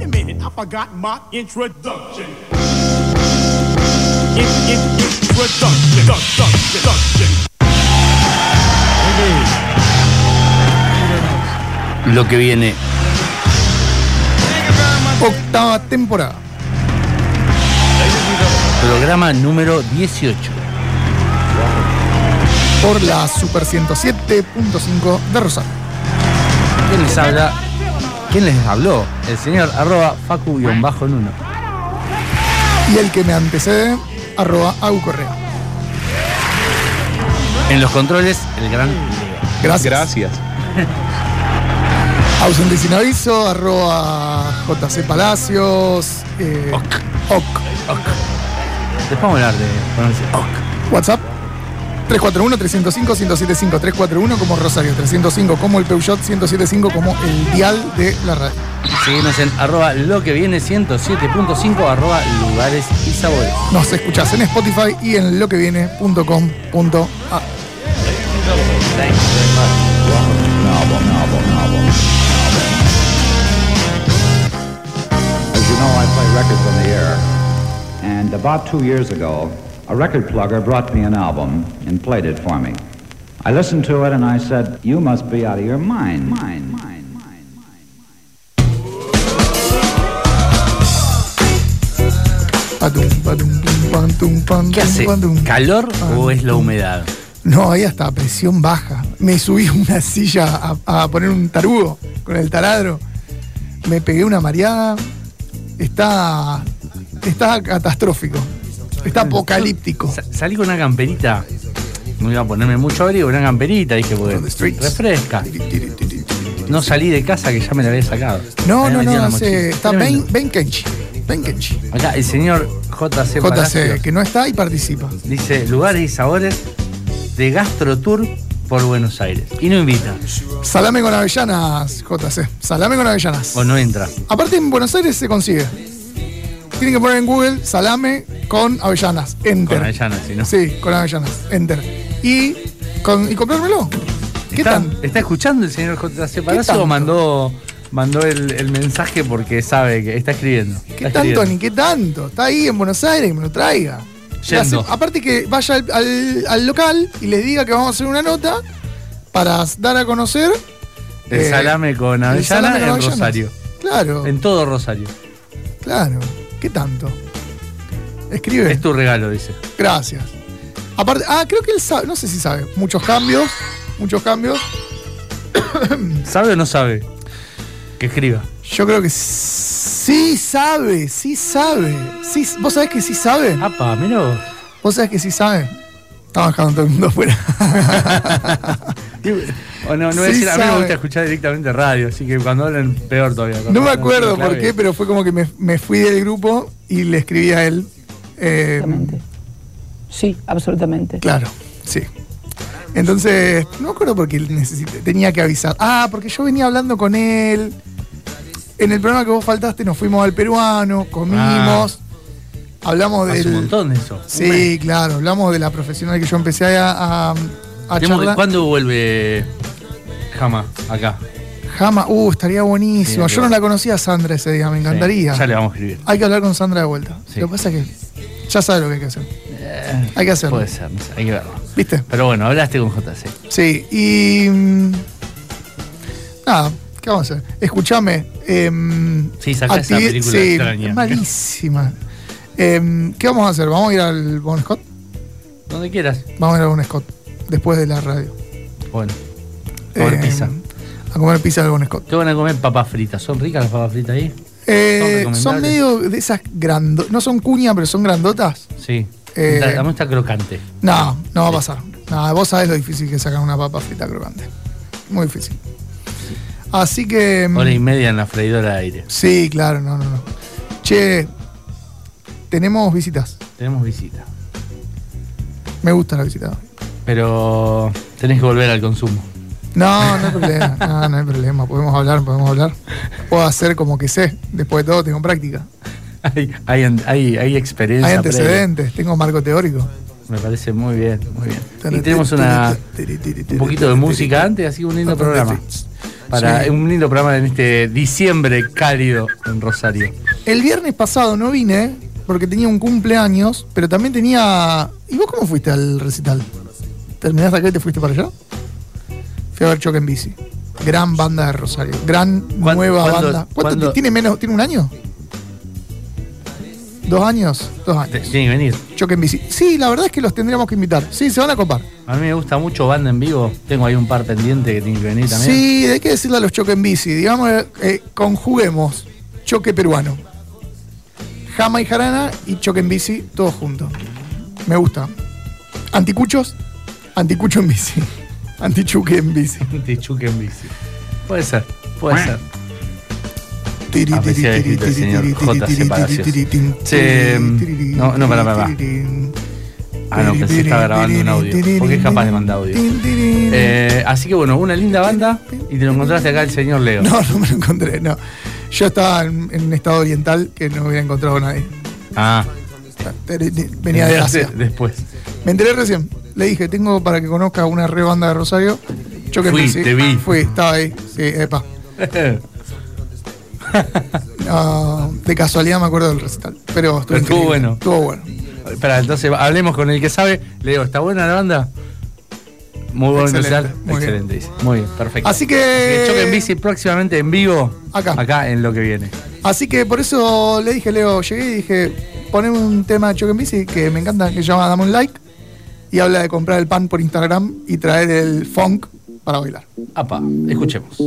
Wait a minute, I forgot my introduction. In, in, introduction, introduction, introduction. Lo que viene. Octava temporada. Programa número 18. Por la Super 107.5 de Rosario. ¿Quién les habla? ¿Quién les habló? El señor arroba facu-nuno. Y el que me antecede, arroba Agu Correa. En los controles, el gran Leo. Gracias. Gracias. Ausente sin aviso, arroba JC Palacios. eh, Ok. ok. Después vamos a hablar de ponerse ok. WhatsApp 341-305-1075. 341 como Rosario, 305 como el Peugeot, 1075 como el dial de la radio. Síguenos en arroba lo que viene 107.5 arroba lugares y sabores. Nos escuchás en Spotify y en loqueviene.com.ar. As you know, I play records on the air. And about two years ago, a record plugger brought me an album and played it for me. I listened to it and I said, You must be out of your mind. ¿Qué tum, hace? ¿Calor o es la humedad? No, ahí hasta presión baja. Me subí a una silla a, a poner un tarugo con el taladro. Me pegué una mareada. Está. Está catastrófico. Está apocalíptico. Sa- salí con una camperita. No iba a ponerme mucho abrigo, una camperita, dije, porque refresca. No salí de casa que ya me la había sacado. No, no, no, está. Ben, ben Kenchi. Ben Kenchi. Acá el señor JC, JC, que no está y participa. dice lugares y sabores de Gastro Tour por Buenos Aires. Y no invita, Salame con avellanas, JC. Salame con avellanas. o no entra. Aparte en Buenos Aires se consigue. Tienen que poner en Google salame con avellanas. Enter. Con Avellanas, si no. Sí, con avellanas. Enter. Y, con, y comprármelo. ¿Qué ¿Está, tan? ¿Está escuchando el señor JC Palacio o mandó, mandó el, el mensaje porque sabe que está escribiendo? ¿Qué tanto ni qué tanto? Está ahí en Buenos Aires, que me lo traiga. Hace- aparte que vaya al, al- al local y les diga que vamos a hacer una nota para dar a conocer El eh, salame con el avellana salame en. Rosario. Claro, En todo Rosario. claro. ¿Qué tanto? Escribe. Es tu regalo, dice. Gracias. Aparte, ah, creo que él sabe, no sé si sabe, muchos cambios, muchos cambios. ¿Sabe o no sabe? Que escriba. Yo creo que sí sabe, sí sabe. Sí, ¿Vos sabés que sí sabe? Apa, mira vos. ¿Vos sabés que sí sabe? Estaba dejando todo el mundo afuera. O no, no voy a Sí decir, a mí me gusta escuchar directamente radio, así que cuando hablan peor todavía. No me acuerdo por qué, pero fue como que me, me fui del grupo y le escribí a él. eh, Absolutamente. Sí, absolutamente. claro, sí. Entonces, no me acuerdo por qué necesité- tenía que avisar. Ah, porque yo venía hablando con él. En el programa que vos faltaste nos fuimos al peruano, comimos, hablamos Hace del... un montón de eso. Sí, claro, hablamos de la profesional que yo empecé a, a, a Tenemos- charlar. ¿Cuándo vuelve Jama acá? Jama, uh, estaría buenísimo. Yo no la conocía a Sandra ese día, me encantaría. Sí, ya le vamos a escribir. Hay que hablar con Sandra de vuelta. Sí. Lo que pasa es que ya sabe lo que hay que hacer. hay que hacerlo. Puede ser, no sé, hay que verlo. ¿Viste? Pero bueno, hablaste con JC. Sí, y. mm, Nada, ¿qué vamos a hacer? Escúchame. em, Sí, sacá esa película sí, extraña. malísima. Em, ¿Qué vamos a hacer? ¿Vamos a ir al Bon Scott? Donde quieras. Vamos a ir al Bon Scott. Después de la radio. Bueno, comer Em, pizza. A comer pizza del Bon Scott. ¿Qué van a comer papas fritas? ¿Son ricas las papas fritas ahí? Eh, ¿Son medio de esas grandotas. No son cuña, pero son grandotas. Sí. Eh, La- está crocante. No, no va a pasar. No, vos sabés lo difícil que sacar una papa frita crocante. Muy difícil. Así que. mm, Hora y media en la freidora de aire. Sí, claro, no, no, no. Che, tenemos visitas. Tenemos visita. Me gusta la visita. Pero tenés que volver al consumo. No, no hay problema. No, no hay problema. Podemos hablar, podemos hablar. Puedo hacer como que sé. Después de todo, tengo práctica. Hay, hay, hay, hay experiencia. Hay previa. antecedentes, tengo marco teórico. Me parece muy bien, muy bien. Y tenemos una, un poquito de música antes, así un lindo programa. para Sí. un lindo programa en este diciembre cálido en Rosario. El viernes pasado no vine porque tenía un cumpleaños, pero también tenía. ¿Y vos cómo fuiste al recital? ¿Terminaste acá y te fuiste para allá? Fui a ver Choque en Bici. Gran banda de Rosario. Gran ¿Cuán- nueva cuándo- banda. ¿Cuánto cuándo- tiene menos? ¿Tiene un año? ¿Dos años? Dos años. Tiene que venir. Choque en Bici. Sí, la verdad es que los tendríamos que invitar. Sí, se van a copar. A mí me gusta mucho banda en vivo. Tengo ahí un par pendiente que tienen que venir también. Sí, hay que decirle a los choque en bici. Digamos, eh, eh, conjuguemos choque peruano. Jama y jarana y choque en bici, todos juntos. Me gusta. Anticuchos, anticucho en bici. Antichuque en bici. Te chuque en bici. Puede ser, puede ser. No, no, pará. tiri, Ah, no, pensé que estaba grabando un audio. Porque es capaz de mandar audio. Eh, así que bueno, una linda banda. Y te lo encontraste acá el señor Leo. No, no me lo encontré, no. Yo estaba en, en un estado oriental que no hubiera encontrado a nadie. Ah, Venía de Asia. Después. Me enteré recién. Le dije, tengo para que conozca una re banda de Rosario. Choque en Fui, te vi. Fui, estaba ahí. Sí, epa. No, de casualidad me acuerdo del recital. Pero estuvo, Pero estuvo bueno. Estuvo bueno. Espera, entonces hablemos con el que sabe. Leo, ¿está buena la banda? Muy buen Excelente, recital. muy. Excelente, dice. Muy bien, perfecto. Así que- Choque en bici próximamente en vivo. Acá. Acá en lo que viene. Así que por eso le dije, Leo, llegué y dije, poneme un tema de Choque en bici que me encanta, que se llama Dame un like. Y habla de comprar el pan por Instagram y traer el funk para bailar. Apa, escuchemos.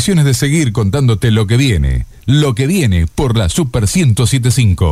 De seguir contándote lo que viene. Lo que viene por la Super 1075.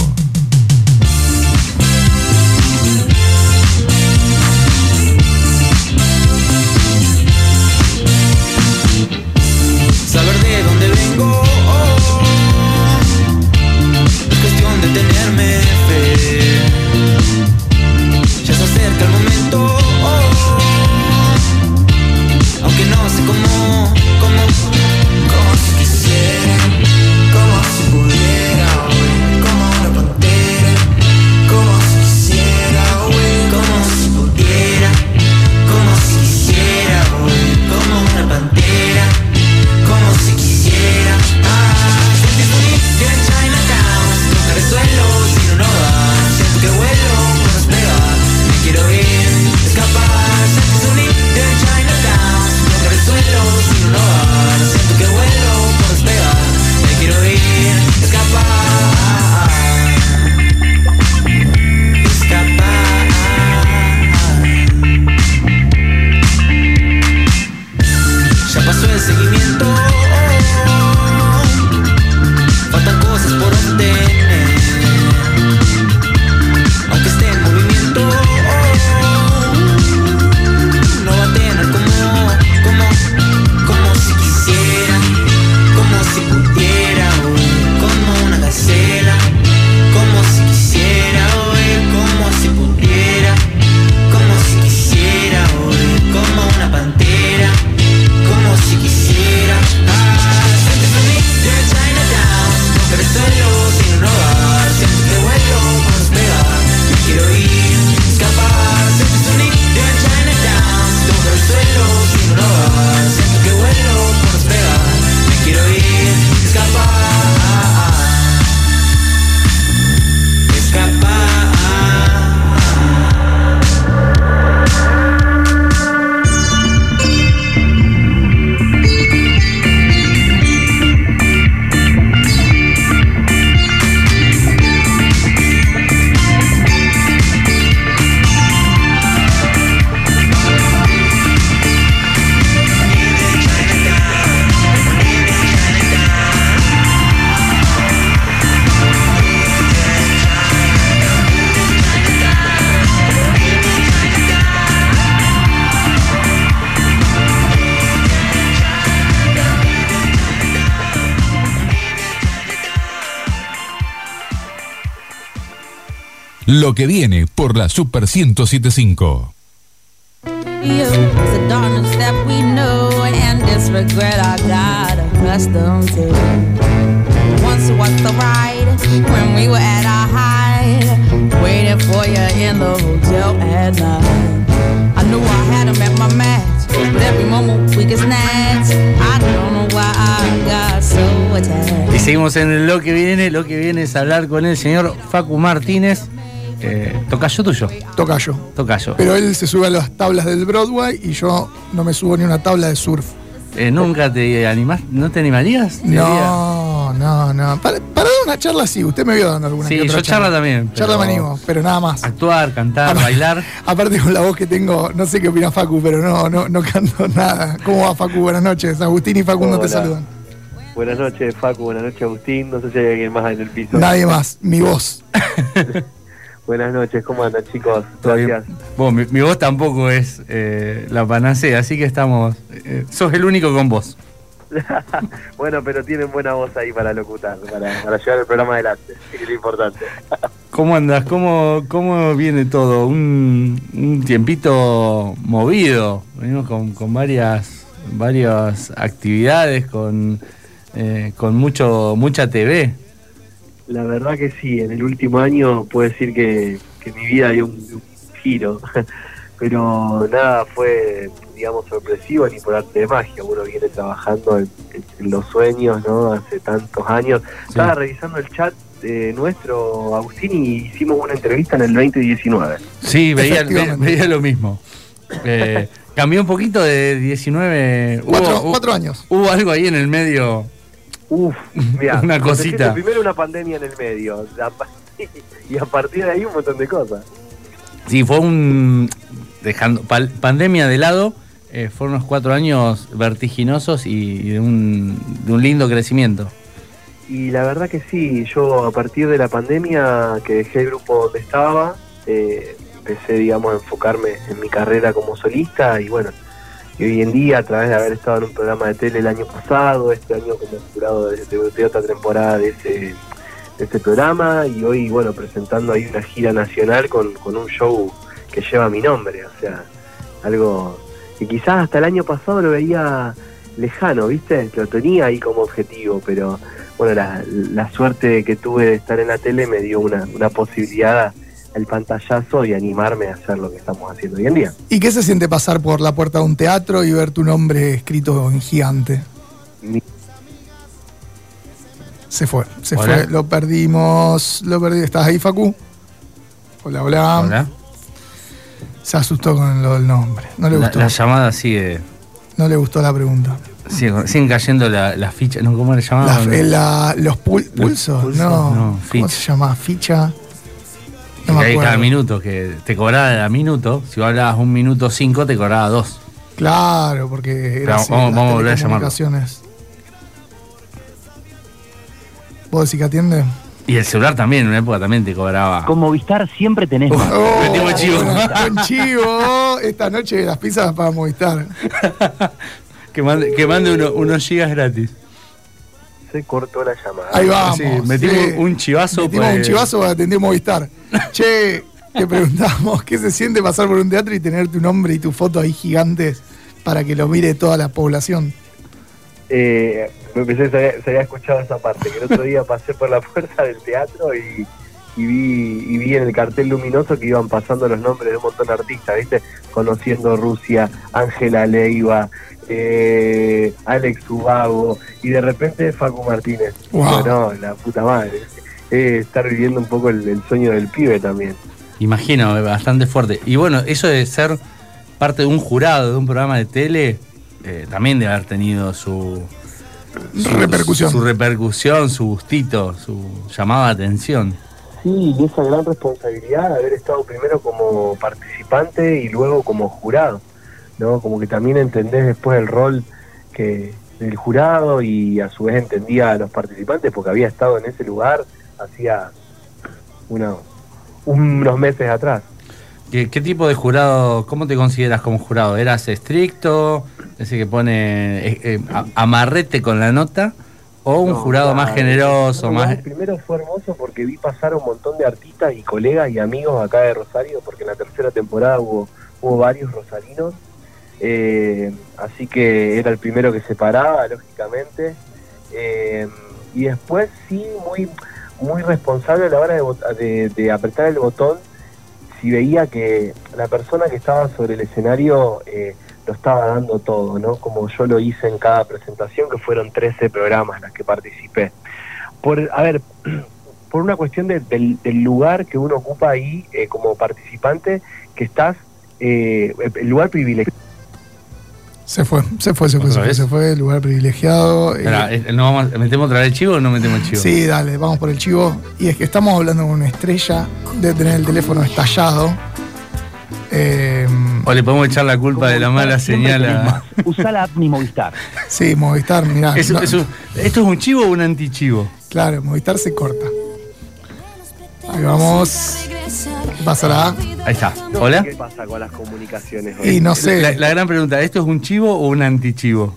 Lo que viene por la Super 1075. You, the darkness that we know and this regret I got accustomed to. Once was the ride when we were at our height, waiting for you in the hotel at night. I knew I had him at my match, but every moment we get snatched. I don't know why I got so attached. Y seguimos en lo que viene. Lo que viene es hablar con el señor Facu Martínez. Eh, tocayo tuyo. Tocayo. Tocayo. Pero él se sube a las tablas del Broadway y yo no me subo ni una tabla de surf. Eh, ¿Nunca te animás? ¿No te animarías? Te diría. No, no, no. Para, para dar una charla sí, usted me vio dando alguna Sí, que otra yo charla también, Charla me animo, pero nada más. Actuar, cantar, Aparte- bailar. Aparte con la voz que tengo, no sé qué opina Facu, pero no, no, no canto nada. ¿Cómo va Facu? Buenas noches. Agustín y Facundo te Hola. saludan. Buenas noches, Facu. Buenas noches, Agustín. No sé si hay alguien más en el piso. Nadie más, mi voz. Buenas noches, ¿cómo andan, chicos? Gracias. Bueno, mi, mi voz tampoco es eh, la panacea, así que estamos. eh, sos el único con voz. bueno, pero tienen buena voz ahí para locutar, para, para llevar el programa adelante, que es lo importante. ¿Cómo andas? ¿Cómo, cómo viene todo? Un, un tiempito movido. Venimos con, con varias, varias actividades, con, eh, con mucho, mucha TV. La verdad que sí, en el último año puedo decir que, que mi vida dio un, un giro, pero nada fue, digamos, sorpresivo ni por arte de magia. Uno viene trabajando en, en los sueños, ¿no? Hace tantos años. Estaba revisando el chat eh, nuestro, Agustín, y hicimos una entrevista en el 2019. Sí, veía, ve- veía lo mismo. Eh, cambió un poquito de 19. Cuatro, hubo- cuatro años. Hubo algo ahí en el medio. Uf, mirá, Una cosita. Primero una pandemia en el medio, y a partir de ahí un montón de cosas. Sí, fue un. Dejando pandemia de lado, eh, fueron unos cuatro años vertiginosos y, y de, un, de un lindo crecimiento. Y la verdad que sí, yo a partir de la pandemia que dejé el grupo donde estaba, eh, empecé, digamos, a enfocarme en mi carrera como solista y bueno, y hoy en día a través de haber estado en un programa de tele el año pasado, este año como jurado de, otra temporada de ese, este programa y hoy, bueno, presentando ahí una gira nacional con, con un show que lleva mi nombre, o sea, algo que quizás hasta el año pasado lo veía lejano, ¿viste? Lo tenía ahí como objetivo, pero bueno, la, la suerte que tuve de estar en la tele me dio una, una posibilidad al pantallazo y animarme a hacer lo que estamos haciendo hoy en día. ¿Y qué se siente pasar por la puerta de un teatro y ver tu nombre escrito en gigante? Mi- Se fue, se Hola. fue, lo perdimos, lo perdí. ¿Estás ahí, Facu? Hola, hola. Hola. Se asustó con lo del nombre. No le La, gustó. la llamada sigue, No le gustó la pregunta. sigue- siguen cayendo las la fichas, ¿no? ¿Cómo le La- llamaban? eh, la- los pul- pulsos, pulsos, no. no, ¿Cómo se llama? Ficha. Que No me cada minuto, que te cobraba a minuto, si vos hablabas un minuto cinco, te cobraba dos. Claro, porque era Pero así, vamos- vamos a volver a llamarlo. ¿Vos decís que atiende? Y el celular también, en una época también te cobraba. Con Movistar siempre tenés. Oh, metimos chivo. Buen chivo. Esta noche las pizzas para Movistar. Que mande, que mande uno- unos gigas gratis. Se cortó la llamada. Ahí vamos. Sí, metimos sí. un chivazo. Metimos pues, un chivazo para atender Movistar. Che, te preguntamos, ¿qué se siente pasar por un teatro y tener tu nombre y tu foto ahí gigantes para que lo mire toda la población? Eh, me pensé que se había, se había escuchado esa parte, que el otro día pasé por la puerta del teatro y, y vi y vi en el cartel luminoso que iban pasando los nombres de un montón de artistas, ¿viste? Conociendo Rusia, Ángela Leiva, eh, Alex Ubago y de repente Facu Martínez. Wow. No, la puta madre. Eh, estar viviendo un poco el, el sueño del pibe también. Imagino, eh, bastante fuerte. Y bueno, eso de ser parte de un jurado de un programa de tele, eh, también debe haber tenido su, su Repercusión. Su, repercusión, su gustito, su llamado de atención. Sí, y esa gran responsabilidad de haber estado primero como participante y luego como jurado, ¿no? Como que también entendés después el rol que del jurado y a su vez entendía a los participantes porque había estado en ese lugar hacía uno- unos meses atrás. ¿Qué, qué tipo de jurado, cómo te consideras como jurado? ¿Eras estricto, ese que pone eh, eh, a- amarrete con la nota? ¿O un No, jurado más generoso, más... El primero fue hermoso porque vi pasar un montón de artistas y colegas y amigos acá de Rosario, porque en la tercera temporada hubo, hubo varios rosarinos. Eh, así que era el primero que se paraba, lógicamente. Eh, y después sí, muy, muy responsable a la hora de, de- de apretar el botón si veía que la persona que estaba sobre el escenario eh, lo estaba dando todo, ¿no? Como yo lo hice en cada presentación, que fueron 13 programas las que participé. Por, a ver, por una cuestión de- del, del lugar que uno ocupa ahí eh, como participante, que estás, el lugar privilegiado. Se fue, se fue, se fue, se ¿Otra fue, se fue, lugar privilegiado. eh, Espera, eh, ¿no vamos, ¿Metemos otra vez el chivo o no metemos el chivo? Sí, dale, vamos por el chivo. Y es que estamos hablando con una estrella de tener el teléfono estallado. Eh, O le podemos echar la culpa de la mala señal a... Usá la app Mi Movistar. sí, Movistar, mirá. Es- no- es un- ¿Esto es un chivo o un antichivo? Claro, Movistar se corta. Ahí vamos. ¿Qué pasará? Ahí está. No ¿Hola? sé ¿Qué pasa con las comunicaciones hoy? Y no sé. La, la gran pregunta, ¿esto es un chivo o un antichivo?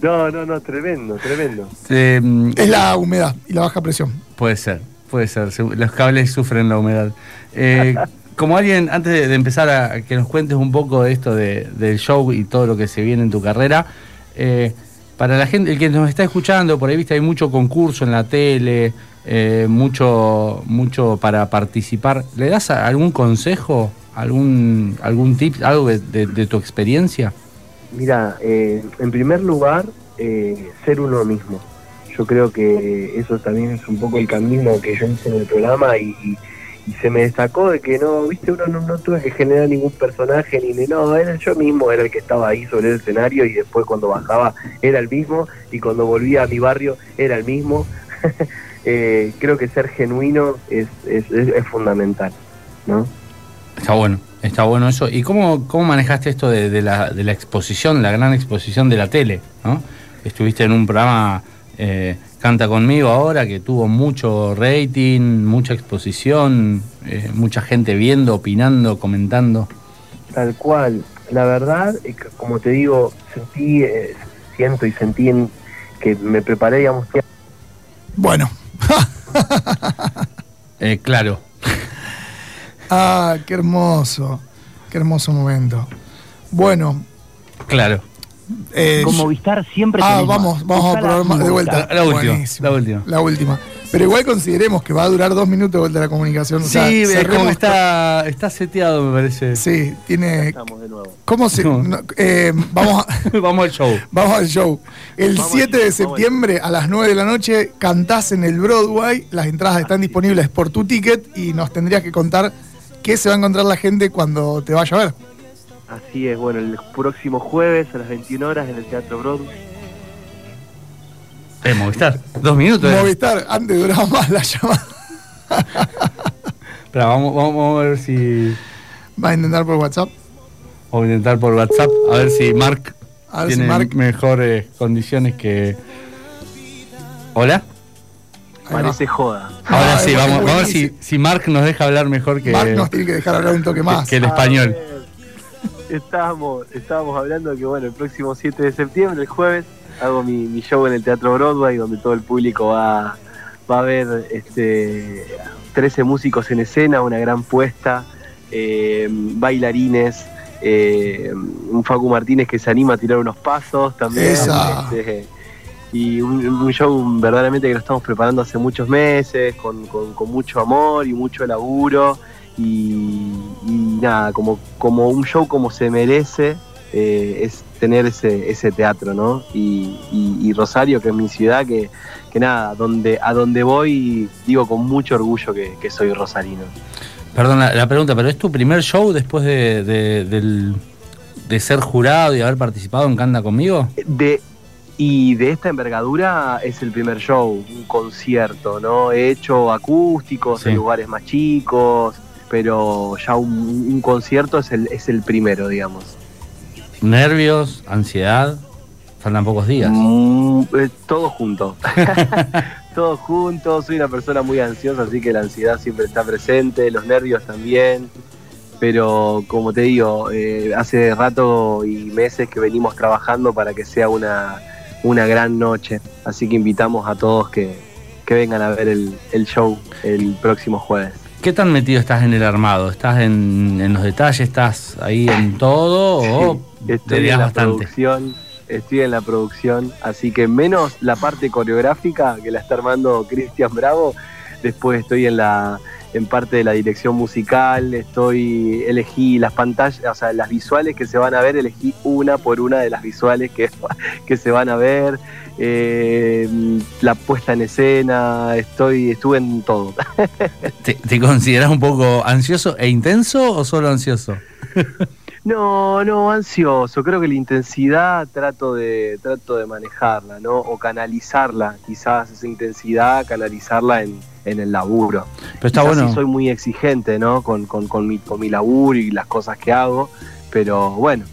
No, no, no, tremendo, tremendo. Eh, Es la humedad y la baja presión. Puede ser, puede ser. Se- Los cables sufren la humedad. Eh, como alguien, antes de, de empezar a, a que nos cuentes un poco de esto de- del show y todo lo que se viene en tu carrera, eh, para la gente, el que nos está escuchando, por ahí viste, hay mucho concurso en la tele, eh, mucho, mucho para participar. ¿Le das algún consejo, algún, algún tip, algo de, de- de tu experiencia? Mira, eh, en primer lugar, eh, ser uno mismo. Yo creo que eso también es un poco el camino que yo hice en el programa y, y- se me destacó de que no, viste, uno no, no tuve que generar ningún personaje ni, ni no, era yo mismo, era el que estaba ahí sobre el escenario y después cuando bajaba era el mismo y cuando volvía a mi barrio era el mismo. Eh, creo que ser genuino es, es, es- es fundamental, ¿no? Está bueno, Está bueno eso. ¿Y cómo, cómo manejaste esto de, de la, de la exposición, la gran exposición de la tele? ¿no? Estuviste en un programa eh, Canta conmigo ahora que tuvo mucho rating, mucha exposición, eh, mucha gente viendo, opinando, comentando. Tal cual. La verdad, que, como te digo, sentí, eh, siento y sentí en- que me preparé, digamos, Bueno. Eh, claro. Ah, qué hermoso. Qué hermoso momento. Bueno. Claro. eh, Con Movistar siempre Ah, tenés vamos, más. vamos a probar más de vuelta. La última, Buenísimo. la última. La última. Pero igual consideremos que va a durar dos minutos de vuelta la comunicación. O sea, sí, como está, está seteado, me parece. Sí, tiene. estamos de nuevo. ¿Cómo se.? No. no, eh, vamos, a- Vamos al show. vamos al show. El Vamos 7 al de septiembre a las 9 de la noche cantás en el Broadway. Las entradas están disponibles por tu ticket y nos tendrías que contar qué se va a encontrar la gente cuando te vaya a ver. Así es, bueno, el próximo jueves a las 21 horas en el Teatro Broadway. Eh, Movistar. Dos minutos. eh. Movistar, antes duraba más la llamada. Espera, vamos, vamos a ver si. Va a intentar por WhatsApp. Vamos a intentar por WhatsApp. A ver si Mark si tiene Mark- mejores condiciones que. ¿Hola? Parece joda. Ahora Ah, sí, es vamos, vamos a ver si, si Mark nos deja hablar mejor que, Mark nos tiene que dejar hablar un toque que- más. que el español. A ver, Estábamos, estábamos hablando que, bueno, el próximo 7 de septiembre, el jueves, hago mi, mi show en el Teatro Broadway, donde todo el público va, va a ver este, 13 músicos en escena, una gran puesta, eh, bailarines, eh, un Facu Martínez que se anima a tirar unos pasos también. Este, y un, un show verdaderamente que lo estamos preparando hace muchos meses, con, con- con mucho amor y mucho laburo. Y, y nada, como, como un show como se merece, eh, es tener ese, ese teatro, ¿no? Y, y- y Rosario, que es mi ciudad, que, que nada, donde, a donde voy, digo con mucho orgullo que, que soy rosarino. Perdón la, la pregunta, pero ¿es tu primer show después de, de- del- de ser jurado y haber participado en Canta conmigo? De, y de esta envergadura es el primer show, un concierto, ¿no? He hecho acústicos Sí. en lugares más chicos, pero ya un, un concierto es el, es el primero, digamos. ¿Nervios? ¿Ansiedad? Faltan pocos días. Mm, eh, todo junto. todo junto. Soy una persona muy ansiosa, así que la ansiedad siempre está presente, los nervios también. Pero como te digo, eh, hace rato y meses que venimos trabajando para que sea una, una gran noche. Así que invitamos a todos que, que vengan a ver el, el show el próximo jueves. ¿Qué tan metido estás en el armado? ¿Estás en, en los detalles? ¿Estás ahí en todo? ¿O Estoy en la bastante? producción, estoy en la producción, así que menos la parte coreográfica que la está armando Cristian Bravo, después estoy en la en parte de la dirección musical, estoy elegí las pantallas, o sea, las visuales que se van a ver, elegí una por una de las visuales que, que se van a ver, eh, la puesta en escena, estoy estuve en todo. ¿Te, te consideras un poco ansioso e intenso o solo ansioso? No, no, ansioso. Creo que la intensidad trato de, trato de manejarla, ¿no? O canalizarla, quizás esa intensidad, canalizarla en, en el laburo. Pero está Quizás bueno. sí soy muy exigente, ¿no? Con, con, con, mi, con mi laburo y las cosas que hago, pero bueno,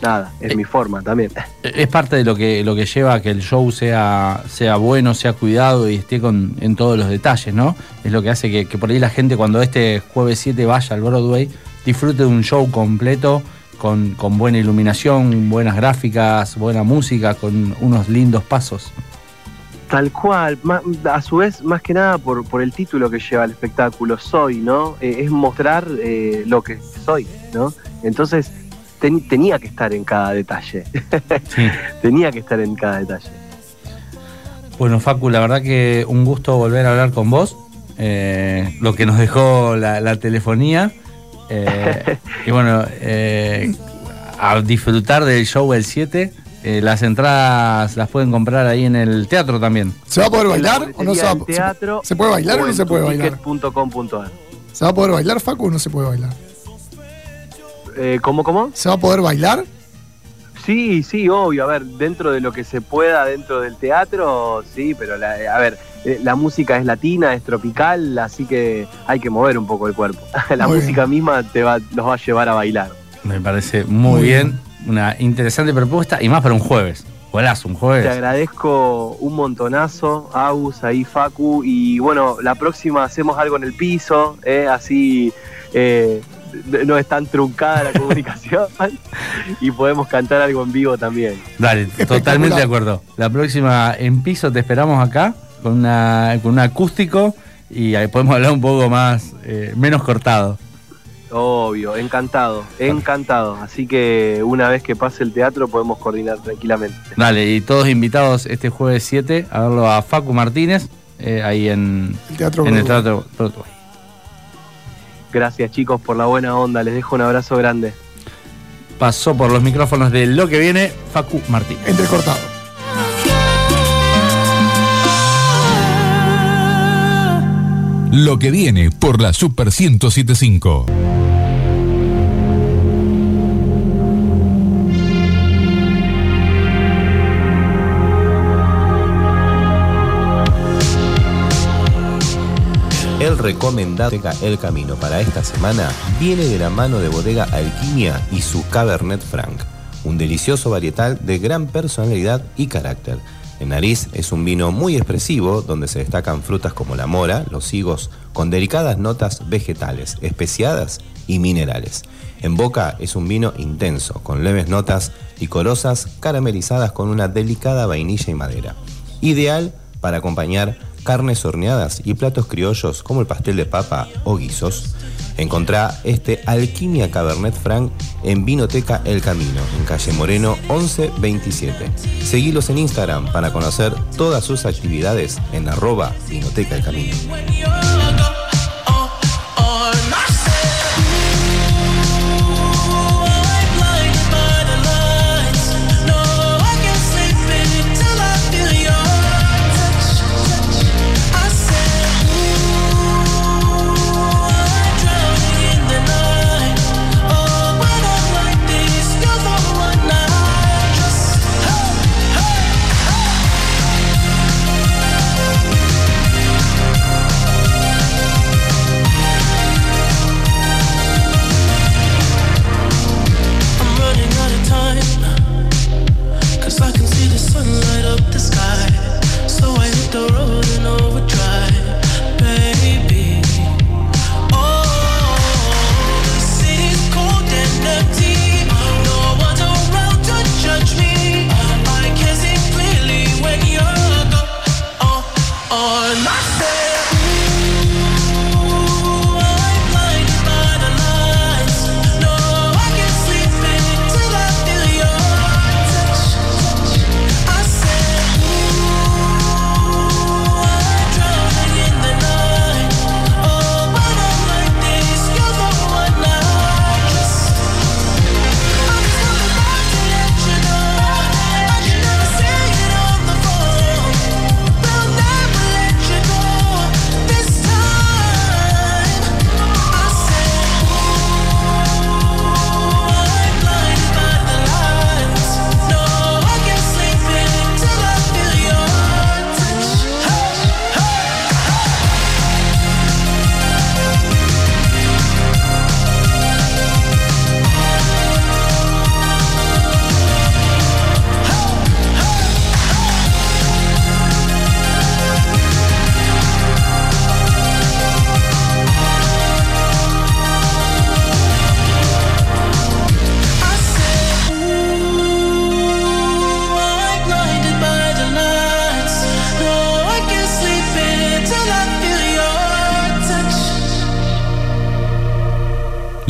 nada, es Eh, mi forma también. Es parte de lo que, lo que lleva a que el show sea, sea bueno, sea cuidado y esté con, en todos los detalles, ¿no? Es lo que hace que, que por ahí la gente cuando este jueves 7 vaya al Broadway disfrute de un show completo con, con buena iluminación, buenas gráficas, buena música, con unos lindos pasos. Tal cual, a su vez, más que nada por, por el título que lleva el espectáculo, Soy, ¿no? Eh, es mostrar eh, lo que soy, ¿no? Entonces, ten- tenía que estar en cada detalle. Sí. tenía que estar en cada detalle. Bueno, Facu, la verdad que un gusto volver a hablar con vos. eh, lo que nos dejó la, la telefonía. Eh, y bueno, eh, a disfrutar del show el 7. eh, las entradas las pueden comprar ahí en el teatro también. ¿Se va a poder bailar o no se va a teatro ¿Se puede bailar o no se puede bailar? ¿Se va a poder bailar, Facu, o no se puede bailar? Eh, ¿Cómo, cómo? ¿Se va a poder bailar? Sí, sí, obvio. A ver, dentro de lo que se pueda, dentro del teatro, sí, pero la- a ver, la música es latina, es tropical, así que hay que mover un poco el cuerpo. la Muy música misma te va, los va a llevar a bailar. Me parece muy, Muy bien. Una interesante propuesta y más para un jueves. Golazo, un Te jueves. agradezco un montonazo, Agus, ahí Facu, y bueno, la próxima hacemos algo en el piso, eh, así eh, no es tan truncada la comunicación y podemos cantar algo en vivo también. Dale, totalmente de acuerdo. La próxima en piso te esperamos acá con, una, con un acústico y ahí podemos hablar un poco más, eh, menos cortado. Obvio, encantado, encantado. Así que una vez que pase el teatro podemos coordinar tranquilamente. Dale, y todos invitados este jueves 7 a verlo a Facu Martínez, eh, ahí en, El teatro en el Broadway. Teatro Broadway. Gracias chicos por la buena onda, les dejo un abrazo grande. Pasó por los micrófonos de lo que viene Facu Martínez. Entrecortado. Lo que viene por la Super 1075. El recomendado El Camino para esta semana viene de la mano de Bodega Alquimia y su Cabernet Franc, un delicioso varietal de gran personalidad y carácter. En nariz es un vino muy expresivo donde se destacan frutas como la mora, los higos, con delicadas notas vegetales, especiadas y minerales. En boca es un vino intenso, con leves notas licorosas caramelizadas con una delicada vainilla y madera. Ideal para acompañar carnes horneadas y platos criollos como el pastel de papa o guisos. Encontrá este Alquimia Cabernet Franc en Vinoteca El Camino, en calle Moreno 1127. Seguilos en Instagram para conocer todas sus actividades en arroba Vinoteca El Camino.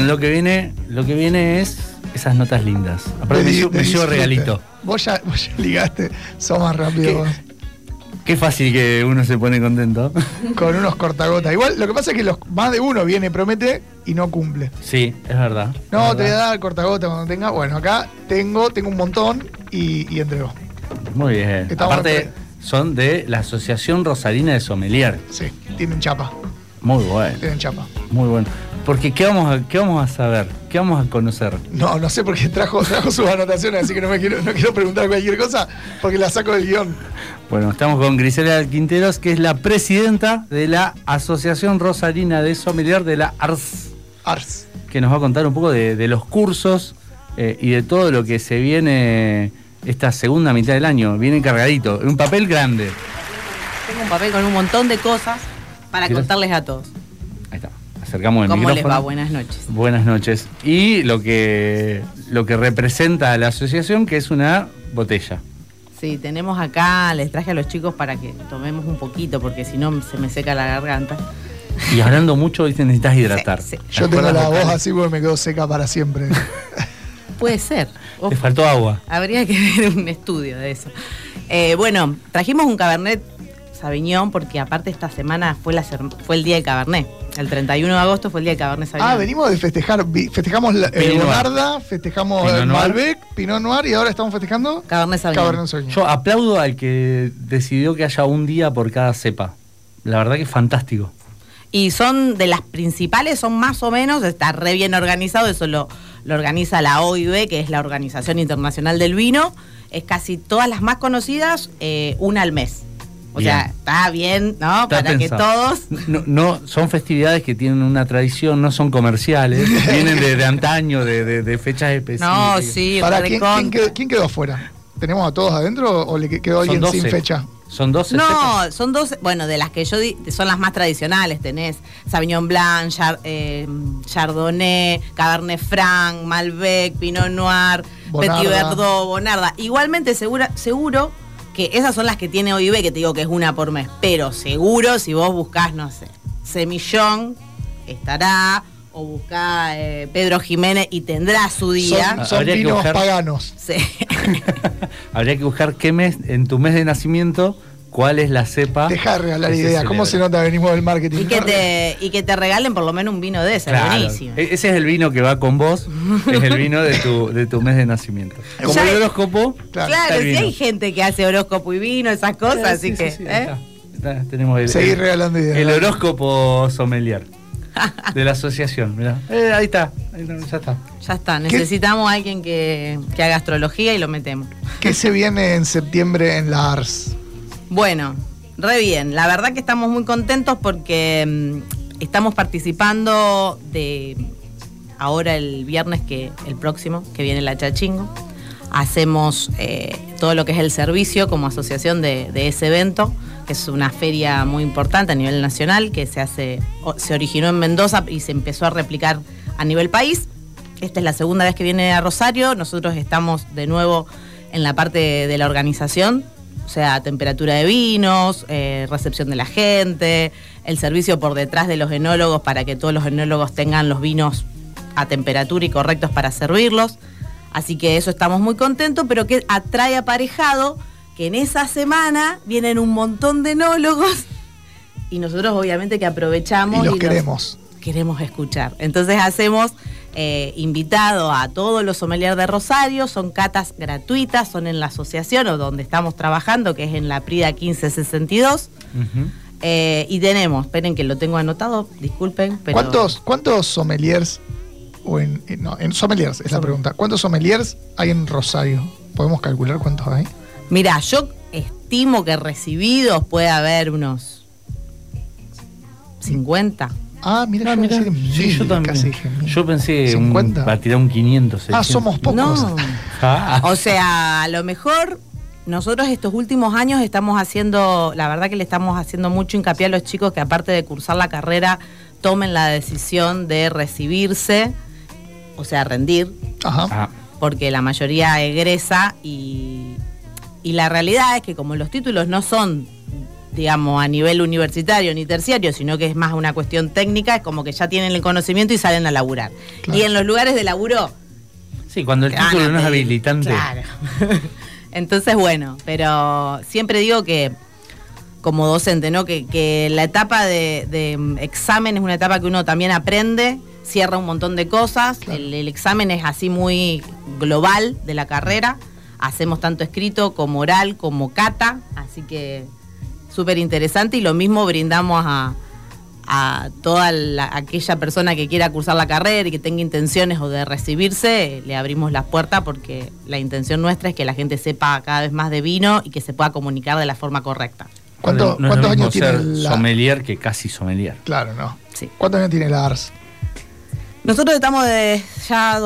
Lo que viene. Lo que viene es esas notas lindas. Aparte me, llevo- me regalito. Vos ya, vos ya ligaste, sos más rápido vos. Qué fácil que uno se pone contento. con unos cortagotas. Igual lo que pasa es que los, más de uno viene, promete y no cumple. Sí, es verdad. No, Es te voy a dar cortagota cuando tenga. Bueno, acá tengo, tengo un montón y, y entrego. Muy bien. Estamos Aparte, entre- son de la Asociación Rosarina de Sommelier. Sí, tienen chapa. Muy bueno, Tienen chapa. muy bueno. Porque ¿qué vamos a, qué vamos a saber? ¿Qué vamos a conocer? No, no sé por qué trajo, trajo sus anotaciones, así que no me quiero, no quiero preguntar cualquier cosa porque la saco del guion. Bueno, estamos con Grisela Quinteros, que es la presidenta de la Asociación Rosarina de Sommelier de la ARS, Ars. que nos va a contar un poco de, de los cursos eh, y de todo lo que se viene esta segunda mitad del año. Viene cargadito, un papel grande. Tengo un papel con un montón de cosas para ¿Quieres? contarles a todos. Acercamos el ¿Cómo les micrófono. va? Buenas noches. Buenas noches. Y lo que, lo que representa a la asociación, que es una botella. Sí, tenemos acá, les traje a los chicos para que tomemos un poquito, porque si no se me seca la garganta. Y hablando mucho, ¿viste? necesitas hidratar. Sí, sí. Yo tengo la voz así porque me quedo seca para siempre. Puede ser. Uf, Te faltó agua. habría que ver un estudio de eso. Eh, bueno, trajimos un Cabernet Sauvignon porque aparte esta semana fue, la, fue el día del Cabernet. El 31 de agosto fue el día del Cabernet Sauvignon. Ah, venimos de festejar. vi- Festejamos la, eh, Pinot Noir. Bonarda, festejamos Pinot el Noir. Malbec, Pinot Noir y ahora estamos festejando Cabernet Sauvignon. Cabernet Sauvignon. Yo aplaudo al que decidió que haya un día por cada cepa. La verdad que es fantástico. Y son de las principales, son más o menos, está re bien organizado, eso lo, lo organiza la OIB, que es la Organización Internacional del Vino. Es casi todas las más conocidas, eh, una al mes. O Bien. sea, está bien, ¿no? Está Para que todos. No, no, son festividades que tienen una tradición, no son comerciales, vienen de, de antaño, de, de- de fechas específicas. No, sí, Para, ¿quién, quién quedó, quién quedó afuera? ¿Tenemos a todos adentro o le que- quedó alguien sin 12. fecha? Son 12 cepas. No, son dos, bueno, de las que yo di, son las más tradicionales. Tenés Sauvignon Blanc, Char- eh, Chardonnay, Cabernet Franc, Malbec, Pinot Noir, Bonarda. Petit Verdot, Bonarda. Igualmente segura, seguro que esas son las que tiene OIB, que te digo que es una por mes. Pero seguro si vos buscás, no sé, Semillón, estará, o buscá eh, Pedro Jiménez y tendrá su día. Son, son Habría que vinos buscar- paganos. Sí. Habría que buscar qué mes, en tu mes de nacimiento, cuál es la cepa. Deja de regalar ideas. ¿Cómo se nota venimos del marketing? Y que, te, y que te regalen por lo menos un vino de ese, Claro. buenísimo. E- Ese es el vino que va con vos, es el vino de tu, de tu mes de nacimiento. Como Ya- el horóscopo, Claro. Claro, vino. hay gente que hace horóscopo y vino, esas cosas, Sí, así sí, que. sí, sí, ¿eh? ahí está. Está, tenemos el, Seguir regalando ideas. el horóscopo sommelier de la asociación. mirá. Eh, ahí está, ahí está, ya está. Ya está, necesitamos a alguien que, que haga astrología y lo metemos. ¿Qué se viene en septiembre en la ARS? Bueno, re bien. La verdad que estamos muy contentos porque mm, estamos participando de ahora el viernes que el próximo, que viene la Chachingo. Hacemos eh, todo lo que es el servicio como asociación de, de ese evento, que es una feria muy importante a nivel nacional, que se hace, se originó en Mendoza y se empezó a replicar a nivel país. Esta es la segunda vez que viene a Rosario. Nosotros estamos de nuevo en la parte de la organización, o sea, temperatura de vinos, eh, recepción de la gente, el servicio por detrás de los enólogos para que todos los enólogos tengan los vinos a temperatura y correctos para servirlos. Así que eso estamos muy contentos, pero que atrae aparejado que en esa semana vienen un montón de enólogos y nosotros obviamente que aprovechamos Y los queremos. queremos escuchar. Entonces hacemos eh, invitado a todos los sommeliers de Rosario, son catas gratuitas, son en la asociación o donde estamos trabajando, que es en la Prida 1562. Ujú. Eh, y tenemos, esperen que lo tengo anotado, disculpen, pero... ¿Cuántos, ¿Cuántos sommeliers, o en, en- no, en sommeliers es la pregunta, ¿cuántos sommeliers hay en Rosario? ¿Podemos calcular cuántos hay? Mira, yo estimo que recibidos puede haber unos 50. Ah, mira, yo, mirá. pensé que Sí, yo también. casi dije mil. Yo pensé un, 50. va a tirar un 500. Ah, 600. somos pocos. No. Ah. O sea, a lo mejor nosotros estos últimos años estamos haciendo, la verdad que le estamos haciendo mucho hincapié a los chicos que aparte de cursar la carrera, tomen la decisión de recibirse, o sea, rendir, Ajá. Ah, porque la mayoría egresa y, y la realidad es que como los títulos no son digamos, a nivel universitario ni terciario, sino que es más una cuestión técnica, es como que ya tienen el conocimiento y salen a laburar. Y en los lugares de laburo, sí, cuando el título no es habilitante. Claro. Entonces, bueno, pero siempre digo que como docente, ¿no? Que, que la etapa de, de, examen es una etapa que uno también aprende, cierra un montón de cosas. El, el examen es así muy global de la carrera. Hacemos tanto escrito como oral, como cata, así que súper interesante y lo mismo brindamos a, a toda la- aquella persona que quiera cursar la carrera y que tenga intenciones o de recibirse, le abrimos las puertas porque la intención nuestra es que la gente sepa cada vez más de vino y que se pueda comunicar de la forma correcta. ¿Cuánto- no es lo cuántos mismo años tiene la- sommelier que casi sommelier? Claro, no. Sí. ¿Cuántos años tiene la ARS? Nosotros estamos de ya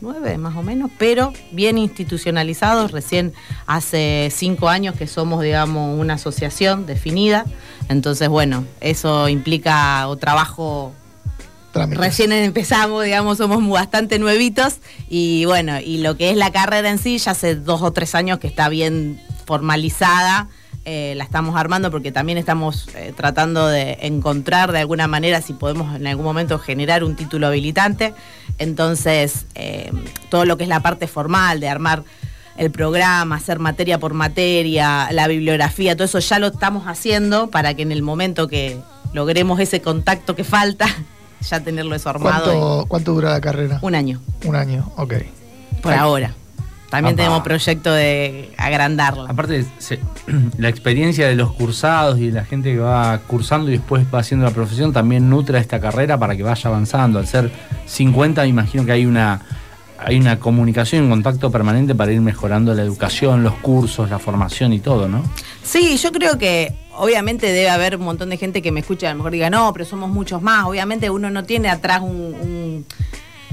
2009 más o menos, pero bien institucionalizados. Recién hace cinco años que somos, digamos, una asociación definida. Entonces, bueno, eso implica o trabajo Trámites. Recién empezamos, digamos, somos bastante nuevitos y bueno, y lo que es la carrera en sí, ya hace dos o tres años que está bien formalizada, eh, la estamos armando porque también estamos eh, tratando de encontrar de alguna manera si podemos en algún momento generar un título habilitante. Entonces, eh, todo lo que es la parte formal de armar el programa, hacer materia por materia, la bibliografía, todo eso ya lo estamos haciendo para que en el momento que logremos ese contacto que falta, ya tenerlo eso armado. ¿Cuánto, ¿Cuánto dura la carrera? un año, Un año, ok. por ahora. También tenemos proyecto de agrandarla. Aparte, se- la experiencia de los cursados y de la gente que va cursando y después va haciendo la profesión también nutre a esta carrera para que vaya avanzando. Al ser 50, me imagino que hay una, hay una comunicación y un contacto permanente para ir mejorando la educación, los cursos, la formación y todo, ¿no? Sí, yo creo que obviamente debe haber un montón de gente que me escucha y a lo mejor diga, no, pero somos muchos más. Obviamente uno no tiene atrás un... un-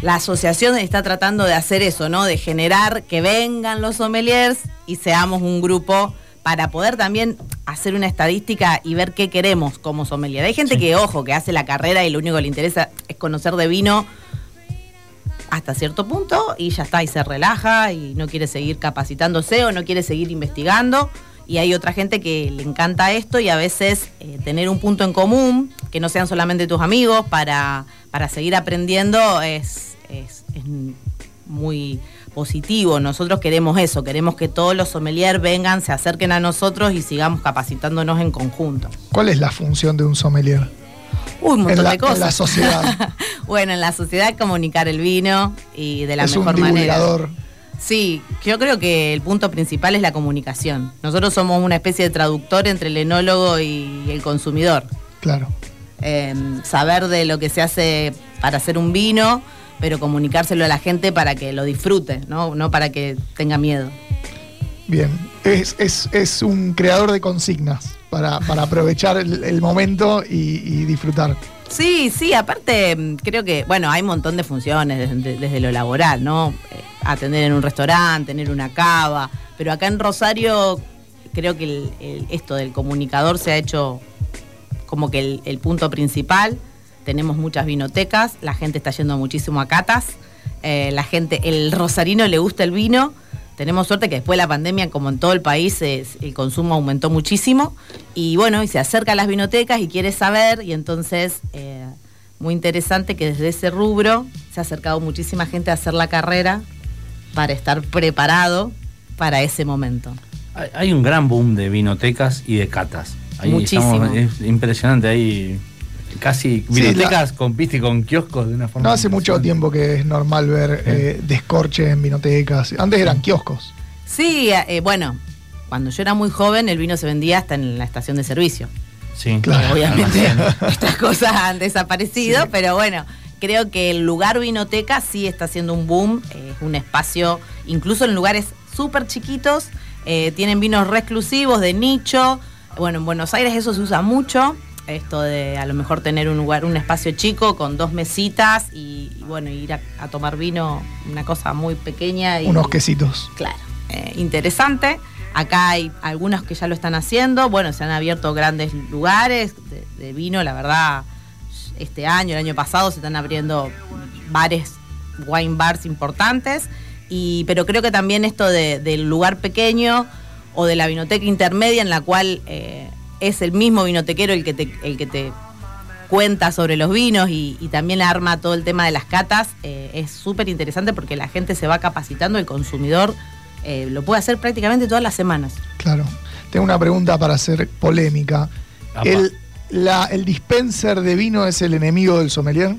la asociación está tratando de hacer eso, ¿no? De generar que vengan los sommeliers y seamos un grupo para poder también hacer una estadística y ver qué queremos como sommelier. Hay gente que, ojo, que hace la carrera y lo único que le interesa es conocer de vino hasta cierto punto y ya está, y se relaja y no quiere seguir capacitándose o no quiere seguir investigando. Y hay otra gente que le encanta esto y a veces eh, tener un punto en común, que no sean solamente tus amigos, para, para seguir aprendiendo es, es- es muy positivo. Nosotros queremos eso, queremos que todos los sommeliers vengan, se acerquen a nosotros y sigamos capacitándonos en conjunto. ¿Cuál es la función de un sommelier? Uy, un montón la- de cosas. en la sociedad. bueno, en la sociedad comunicar el vino y de la es un mejor manera. divulgador. Sí, yo creo que el punto principal es la comunicación. Nosotros somos una especie de traductor entre el enólogo y el consumidor. Claro. Eh, saber de lo que se hace para hacer un vino, pero comunicárselo a la gente para que lo disfrute, no, no para que tenga miedo. Bien. Es, es, es un creador de consignas para, para aprovechar el, el momento y, y disfrutar. Sí, sí, aparte mm, creo que, bueno, hay un montón de funciones desde, desde lo laboral, ¿no? Eh, atender en un restaurante, tener una cava, pero acá en Rosario creo que el- el- esto del comunicador se ha hecho como que el punto principal. Tenemos muchas vinotecas, la gente está yendo muchísimo a catas, eh, la gente, el rosarino le gusta el vino. Tenemos suerte que después de la pandemia, como en todo el país, es- el consumo aumentó muchísimo. Y bueno, y se acerca a las vinotecas y quiere saber, y entonces, eh, muy interesante que desde ese rubro se ha acercado muchísima gente a hacer la carrera para estar preparado para ese momento. Hay, hay un gran boom de vinotecas y de catas. Ahí Muchísimo. estamos- es impresionante, hay casi Sí, vinotecas con, viste, con kioscos de una forma. No hace mucho tiempo que es normal ver eh, descorche en vinotecas. Antes eran kioscos. Sí, eh, bueno, cuando yo era muy joven el vino se vendía hasta en la estación de servicio. Sí, Claro. Obviamente estas cosas han desaparecido, pero bueno, creo que el lugar vinoteca sí está haciendo un boom, eh, es un espacio, incluso en lugares súper chiquitos, eh, tienen vinos re exclusivos, de nicho, bueno, en Buenos Aires eso se usa mucho, esto de a lo mejor tener un lugar, un espacio chico con dos mesitas y, y bueno, ir a, a tomar vino, una cosa muy pequeña. Y, Unos quesitos. Claro, eh, interesante. Acá hay algunos que ya lo están haciendo. Bueno, se han abierto grandes lugares de, de vino, la verdad. Este año, el año pasado, se están abriendo bares, wine bars importantes. Y, pero creo que también esto de- del lugar pequeño o de la vinoteca intermedia en la cual eh, es el mismo vinotequero el que te, el que te cuenta sobre los vinos y, y también arma todo el tema de las catas, eh, es súper interesante porque la gente se va capacitando, el consumidor eh, lo puede hacer prácticamente todas las semanas. Claro. Tengo una pregunta para hacer polémica. ¿El, la- ¿El dispenser de vino es el enemigo del sommelier?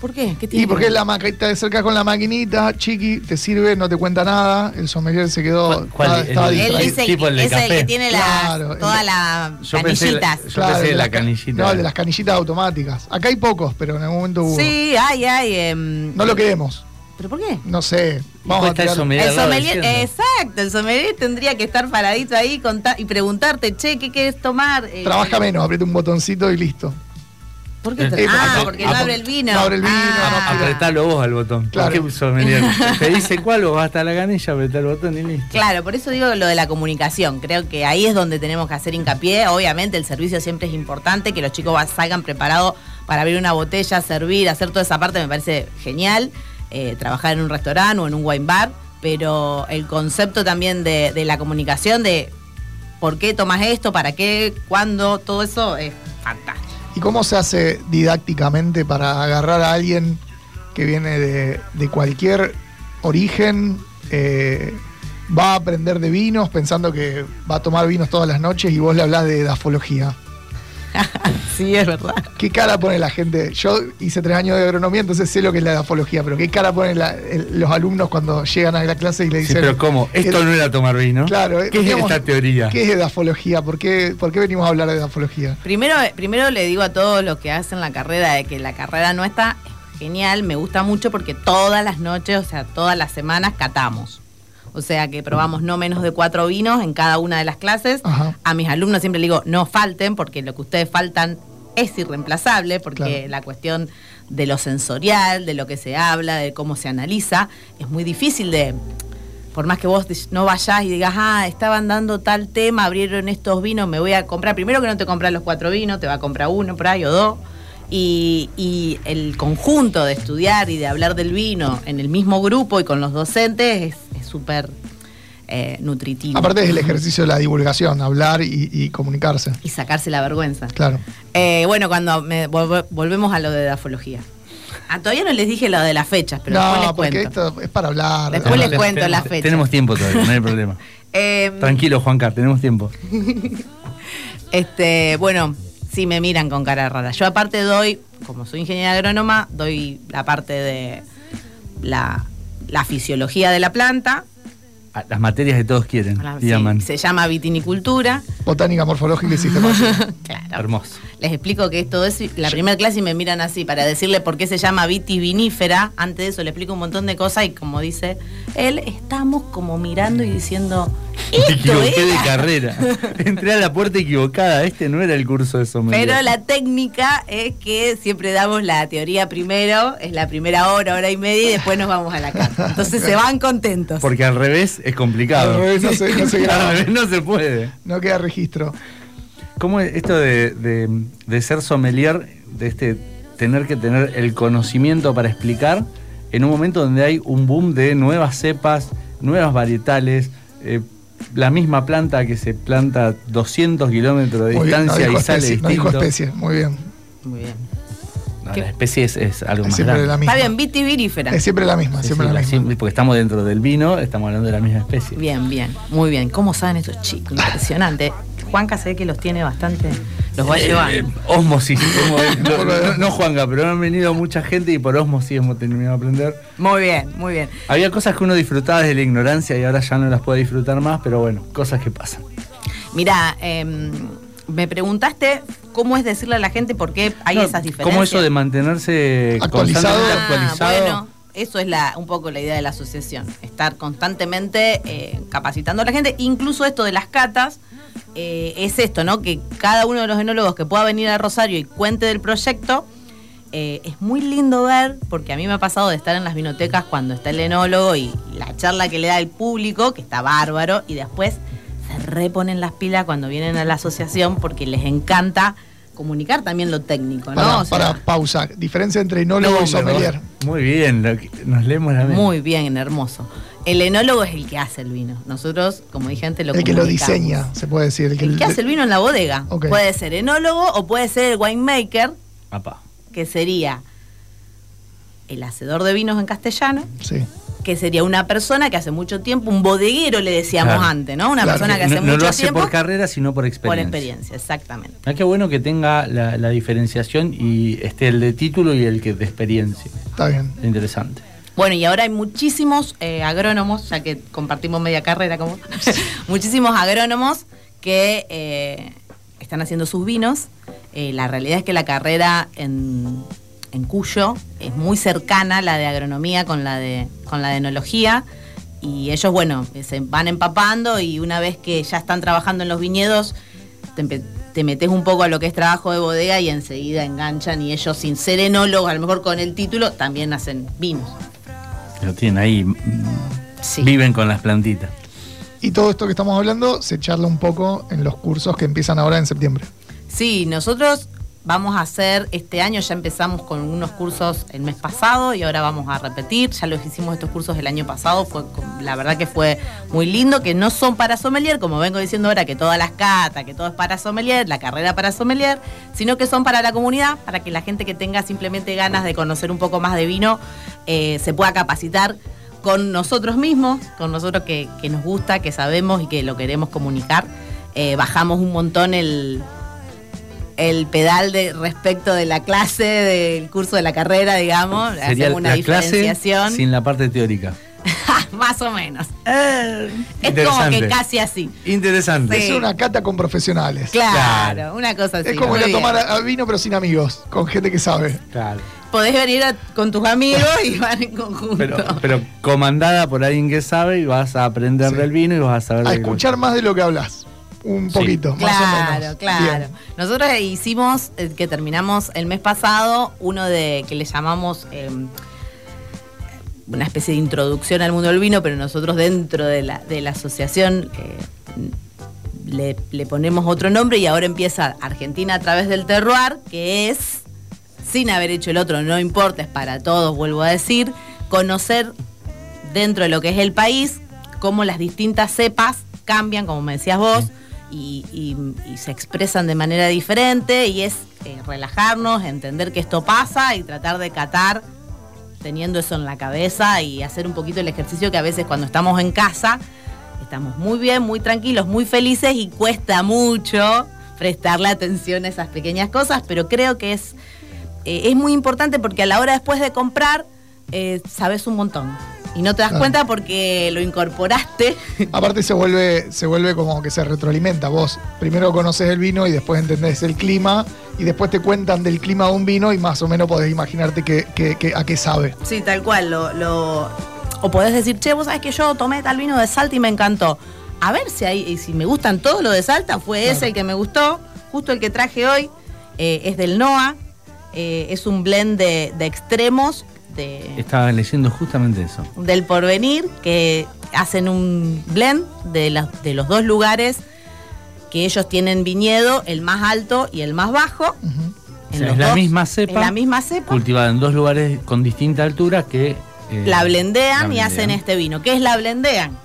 ¿Por qué? ¿Qué tiene Y porque que es la maqui- te acercas con la maquinita, chiqui, te sirve, no te cuenta nada, el sommelier se quedó. ¿Cuál? estaba- estaba El- dice tipo el de es el que café. tiene las, Claro, todas el- las canillitas. yo Claro, pensé el de la las ca- canillita. No, el de las canillitas automáticas. Acá hay pocos, pero en algún momento hubo. Sí, hay, hay. em, No lo queremos. ¿Pero por qué? No sé. Vamos a está el sommelier. El sommelier, exacto, el sommelier tendría que estar paradito ahí y preguntarte, che, ¿qué quieres tomar? Eh, Trabaja menos, aprieta un botoncito y listo. ¿Por qué? Eh, ah, porque no abre el vino. no abre el vino, Ah. Apretalo vos al botón. Claro. ¿Por qué sommelier? Te dice cuál, vos vas hasta la canilla, apretá el botón y listo. Claro, por eso digo lo de la comunicación. Creo que ahí es donde tenemos que hacer hincapié. Obviamente el servicio siempre es importante, que los chicos salgan preparados para abrir una botella, servir, hacer toda esa parte me parece genial. Eh, trabajar en un restaurante o en un wine bar, pero el concepto también de, de la comunicación, de por qué tomas esto, para qué, cuándo, todo eso es. ¿Y cómo se hace didácticamente para agarrar a alguien que viene de, cualquier origen? eh, va a aprender de vinos pensando que va a tomar vinos todas las noches y vos le hablás de dafología. Sí, es verdad. ¿Qué cara pone la gente? Yo hice tres años de agronomía, entonces sé lo que es la dafología, pero ¿qué cara ponen la- el- los alumnos cuando llegan a la clase y le Sí, dicen... pero ¿cómo? Esto el- no era tomar vino. Claro, ¿Qué es esta teoría? ¿Qué es edafología? ¿Por qué, ¿Por qué venimos a hablar de edafología? Primero, primero le digo a todos los que hacen la carrera de que la carrera no está genial, me gusta mucho porque todas las noches, o sea, todas las semanas catamos. O sea que probamos no menos de cuatro vinos en cada una de las clases. Ajá. A mis alumnos siempre les digo, no falten, porque lo que ustedes faltan es irreemplazable, porque Claro. la cuestión de lo sensorial, de lo que se habla, de cómo se analiza, es muy difícil de, por más que vos no vayas y digas, ah, estaban dando tal tema, abrieron estos vinos, me voy a comprar. Primero que no te compras los cuatro vinos, te va a comprar uno por ahí o dos. Y, y el conjunto de estudiar y de hablar del vino en el mismo grupo y con los docentes es súper eh, nutritivo. Aparte es el ejercicio de la divulgación, hablar y, y comunicarse. Y sacarse la vergüenza. Claro. Eh, bueno, cuando me- volve- volvemos a lo de dafología. Ah, todavía no les dije lo de las fechas, pero después les no, porque cuento. esto es para hablar. Después les cuento tenemos- la fecha. Tenemos tiempo todavía, no hay problema. Eh, Tranquilo, Juan Carlos, tenemos tiempo. Este, bueno, sí me miran con cara rara. Yo aparte doy, como soy ingeniera agrónoma, doy la parte de la, la fisiología de la planta. Ah, Las materias que todos quieren. sí, llaman. se llama vitinicultura. Botánica morfológica y sistemática. Claro. Hermoso. Les explico que esto es la primera clase y me miran así para decirle por qué se llama vitivinífera. Antes de eso le explico un montón de cosas y como dice él, estamos como mirando y diciendo, Me equivoqué de era. carrera. Entré a la puerta equivocada. Este no era el curso de sommelier. Pero la técnica es que siempre damos la teoría primero, es la primera hora, hora y media y después nos vamos a la casa. Entonces se van contentos. Porque al revés es complicado. Al revés no se- no se graba. Al revés no se puede. No queda registro. ¿Cómo es esto de, de- de ser sommelier, de este tener que tener el conocimiento para explicar en un momento donde hay un boom de nuevas cepas, nuevas varietales, eh, la misma planta que se planta 200 kilómetros de Muy bien, no distancia y sale especie, no dijo distinto? especie. Muy bien. Muy bien. No, la especie es, es algo Es más siempre grande. la misma. Está bien, vitivinífera. Es siempre la misma, siempre sí, la la- misma. porque estamos dentro del vino, estamos hablando de la misma especie. Bien, bien, muy bien. ¿Cómo saben estos chicos? Impresionante. Juanca se ve que los tiene bastante, los va Eh, llevando. eh, osmosis. no, no- no, Juanga, pero han venido mucha gente y por osmosis hemos terminado de aprender. Muy bien, muy bien. Había cosas que uno disfrutaba desde la ignorancia y ahora ya no las puede disfrutar más, pero bueno, cosas que pasan. Mira, em, me preguntaste cómo es decirle a la gente por qué hay No, esas diferencias. ¿Cómo eso de mantenerse Actualizado. Ah, actualizado? bueno, eso es la, un poco la idea de la asociación. Estar constantemente eh, capacitando a la gente. Incluso esto de las catas, eh, es esto, ¿no? Que cada uno de los enólogos que pueda venir a Rosario y cuente del proyecto, eh, es muy lindo ver, porque a mí me ha pasado de estar en las vinotecas cuando está el enólogo y, y la charla que le da el público, que está bárbaro, y después se reponen las pilas cuando vienen a la asociación porque les encanta comunicar también lo técnico, ¿no? Para, O sea, para pausa. Diferencia entre enólogo No, y sommelier. me- Muy bien, lo que- nos leemos la mente. Muy bien, hermoso. El enólogo es el que hace el vino. Nosotros, como dije antes, lo El que lo diseña, se puede decir. El que, El que hace el vino en la bodega. Puede ser enólogo o puede ser el winemaker, Apa. que sería el hacedor de vinos en castellano, Sí. que sería una persona que hace mucho tiempo, un bodeguero le decíamos Claro. antes, ¿no? Una Claro. persona que hace no, no mucho lo hace tiempo por carrera, sino por por experiencia. experiencia, exactamente. Ah, qué bueno que tenga la, la diferenciación y esté el de título y el que de experiencia. Está bien. Interesante. Bueno, y ahora hay muchísimos eh, agrónomos, ya que compartimos media carrera como muchísimos agrónomos que eh, están haciendo sus vinos. Eh, la realidad es que la carrera en, en Cuyo es muy cercana, la de agronomía con la de, con la de enología. Y ellos, bueno, se van empapando y una vez que ya están trabajando en los viñedos, te metes un poco a lo que es trabajo de bodega y enseguida enganchan y ellos sin ser enólogos, a lo mejor con el título, también hacen vinos. Lo tienen ahí. mm, Sí. Viven con las plantitas. Y todo esto que estamos hablando se charla un poco en los cursos que empiezan ahora en septiembre. Sí, nosotros vamos a hacer, este año ya empezamos con unos cursos el mes pasado y ahora vamos a repetir, ya los hicimos estos cursos el año pasado, fue la verdad que fue muy lindo, que no son para sommelier, como vengo diciendo ahora, que todas las catas, que todo es para sommelier, la carrera para sommelier, sino que son para la comunidad, para que la gente que tenga simplemente ganas de conocer un poco más de vino eh, se pueda capacitar con nosotros mismos, con nosotros que, que nos gusta, que sabemos y que lo queremos comunicar. Eh, bajamos un montón el, el pedal de respecto de la clase, del curso de la carrera, digamos. Sería Hacemos una la clase diferenciación. sin la parte teórica. Más o menos. Eh, es como que casi así. Interesante. Sí. Es una cata con profesionales. Claro, una cosa así. Es como ir a tomar a- vino pero sin amigos, con gente que sabe. Claro. Podés venir a- con tus amigos y van en conjunto. Pero, pero comandada por alguien que sabe y vas a aprender Sí. del vino y vas a saber A escuchar más de lo que hablas. Un Sí. poquito, más o Claro, menos. claro. Bien. Nosotros hicimos, eh, que terminamos el mes pasado, uno de que le llamamos eh, una especie de introducción al mundo del vino, pero nosotros dentro de la, de la asociación eh, le, le ponemos otro nombre y ahora empieza Argentina a través del terroir, que es, sin haber hecho el otro, no importa, es para todos, vuelvo a decir, conocer dentro de lo que es el país, cómo las distintas cepas cambian, como me decías vos, y, se expresan de manera diferente, y es eh, relajarnos, entender que esto pasa y tratar de catar teniendo eso en la cabeza y hacer un poquito el ejercicio que a veces cuando estamos en casa estamos muy bien, muy tranquilos, muy felices y cuesta mucho prestarle atención a esas pequeñas cosas, pero creo que es, eh, es muy importante porque a la hora después de comprar eh, sabes un montón. Y no te das Claro. cuenta porque lo incorporaste. Aparte se vuelve, se vuelve como que se retroalimenta. Vos primero conoces el vino y después entendés el clima y después te cuentan del clima de un vino y más o menos podés imaginarte que, que- que- a qué sabe. Sí, tal cual. Lo, lo- O podés decir, che, vos sabés que yo tomé tal vino de Salta y me encantó. A ver si hay, si me gustan todos los de Salta, fue ese el que me gustó. Justo el que traje hoy eh, es del NOA. eh, es un blend de, de extremos de, Estaba leyendo justamente eso. del porvenir que hacen un blend de, las- de los dos lugares que ellos tienen viñedo, el más alto y el más bajo. En sea, es la dos- misma es cepa, la misma cepa. cultivada en dos lugares con distinta altura que... eh, la blendean la y hacen blendean. este vino. ¿Qué es la blendean?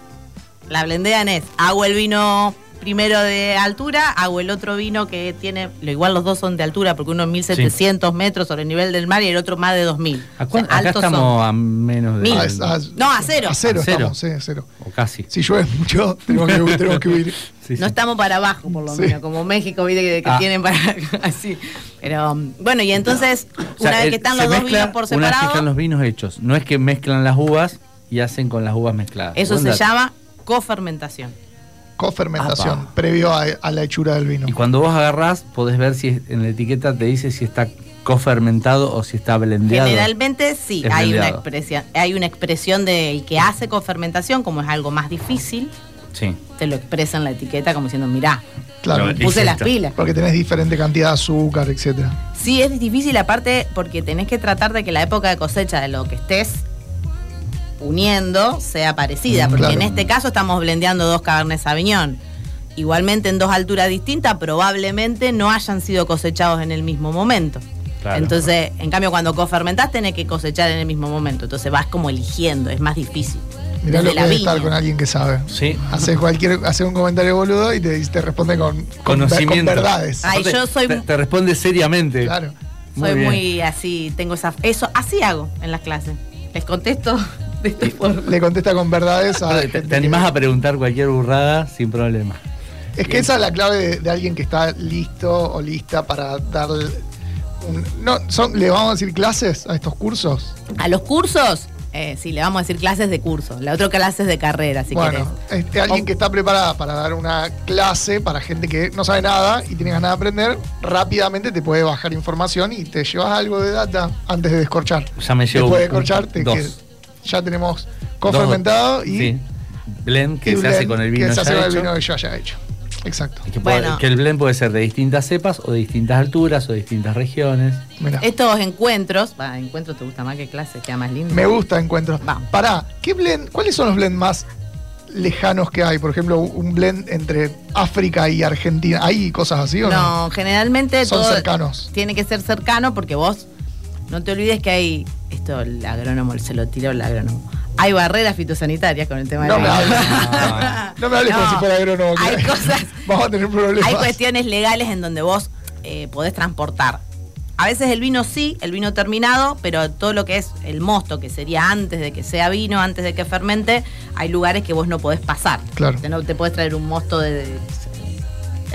La blendean es, hago el vino primero de altura, hago el otro vino que tiene, lo igual los dos son de altura, porque uno es 1700 metros sobre el nivel del mar y el otro más de 2000. ¿A O sea, acá estamos son. a menos de... Ah, No, a cero. A cero, A cero. estamos, sí, a cero. O casi. Si llueve mucho, tenemos que, tenemos que huir. Sí, No sí. estamos para abajo, por lo Sí. menos, como México, viste, que, que Ah. tienen para así. Pero bueno, y entonces, O sea, una vez el- que están los dos vinos por Una vez que separado, están los vinos hechos. No es que mezclan las uvas y hacen con las uvas mezcladas. eso Buen se dato. llama cofermentación. Cofermentación, Apa. previo a, a la hechura del vino. Y cuando vos agarrás, podés ver si en la etiqueta te dice si está cofermentado o si está blendeado. Generalmente sí, Es hay una, expresión, hay una expresión del que hace cofermentación, como es algo más difícil, Sí. te lo expresa en la etiqueta como diciendo, mirá, Claro. Me puse las pilas. Porque tenés diferente cantidad de azúcar, etcétera. Sí, es difícil aparte porque tenés que tratar de que la época de cosecha de lo que estés uniendo sea parecida, Mm, porque claro. en este caso estamos blendeando dos Cabernet Sauvignon. Igualmente en dos alturas distintas, probablemente no hayan sido cosechados en el mismo momento. Claro. Entonces, en cambio, cuando cofermentás tenés que cosechar en el mismo momento. Entonces vas como eligiendo, es más difícil. Mirá Desde lo que es estar con alguien que sabe. Sí. Haces cualquier, haces un comentario boludo y te, te responde con, con, Conocimiento. con verdades. Ay, yo soy, Te, te responde seriamente. Claro. Muy soy bien. muy así, tengo esa. Eso, así hago en las clases. Les contesto de esta forma. Le contesta con verdades a Te, te animás a preguntar cualquier burrada sin problema. Es que esa es la clave de, de alguien que está listo o lista para un, no, son, le vamos a decir clases a estos cursos. A los cursos, eh, sí, le vamos a decir clases de curso. La otra clases de carrera, si bueno, querés. este, alguien que está preparada para dar una clase para gente que no sabe nada y tiene ganas de aprender, rápidamente te puede bajar información y te llevas algo de data antes de descorchar. Ya me llevo Después de descorchar, te dos. que- ya tenemos cofermentado y, Sí. Blend que y se blend hace con el vino que se hace ya con el vino que yo haya hecho. Exacto. Que, puede- Bueno. que el blend puede ser de distintas cepas o de distintas alturas o de distintas regiones. Mira. Estos encuentros, encuentros te gusta más que clases, queda más lindo. Me gusta encuentros. Vamos. Pará, ¿qué blend, ¿cuáles son los blends más lejanos que hay? Por ejemplo, un blend entre África y Argentina. ¿Hay cosas así o no? No, generalmente Son todo cercanos. tiene que ser cercano porque vos no te olvides que hay, esto el agrónomo se lo tiró el agrónomo, hay barreras fitosanitarias con el tema No de me la hables. No me hables como No, si fuera agrónomo. que hay cosas- Vamos a tener problemas. Hay cuestiones legales en donde vos eh, podés transportar. A veces el vino sí, el vino terminado, pero todo lo que es el mosto, que sería antes de que sea vino, antes de que fermente, hay lugares que vos no podés pasar. Claro. Te, no te podés traer un mosto de... de-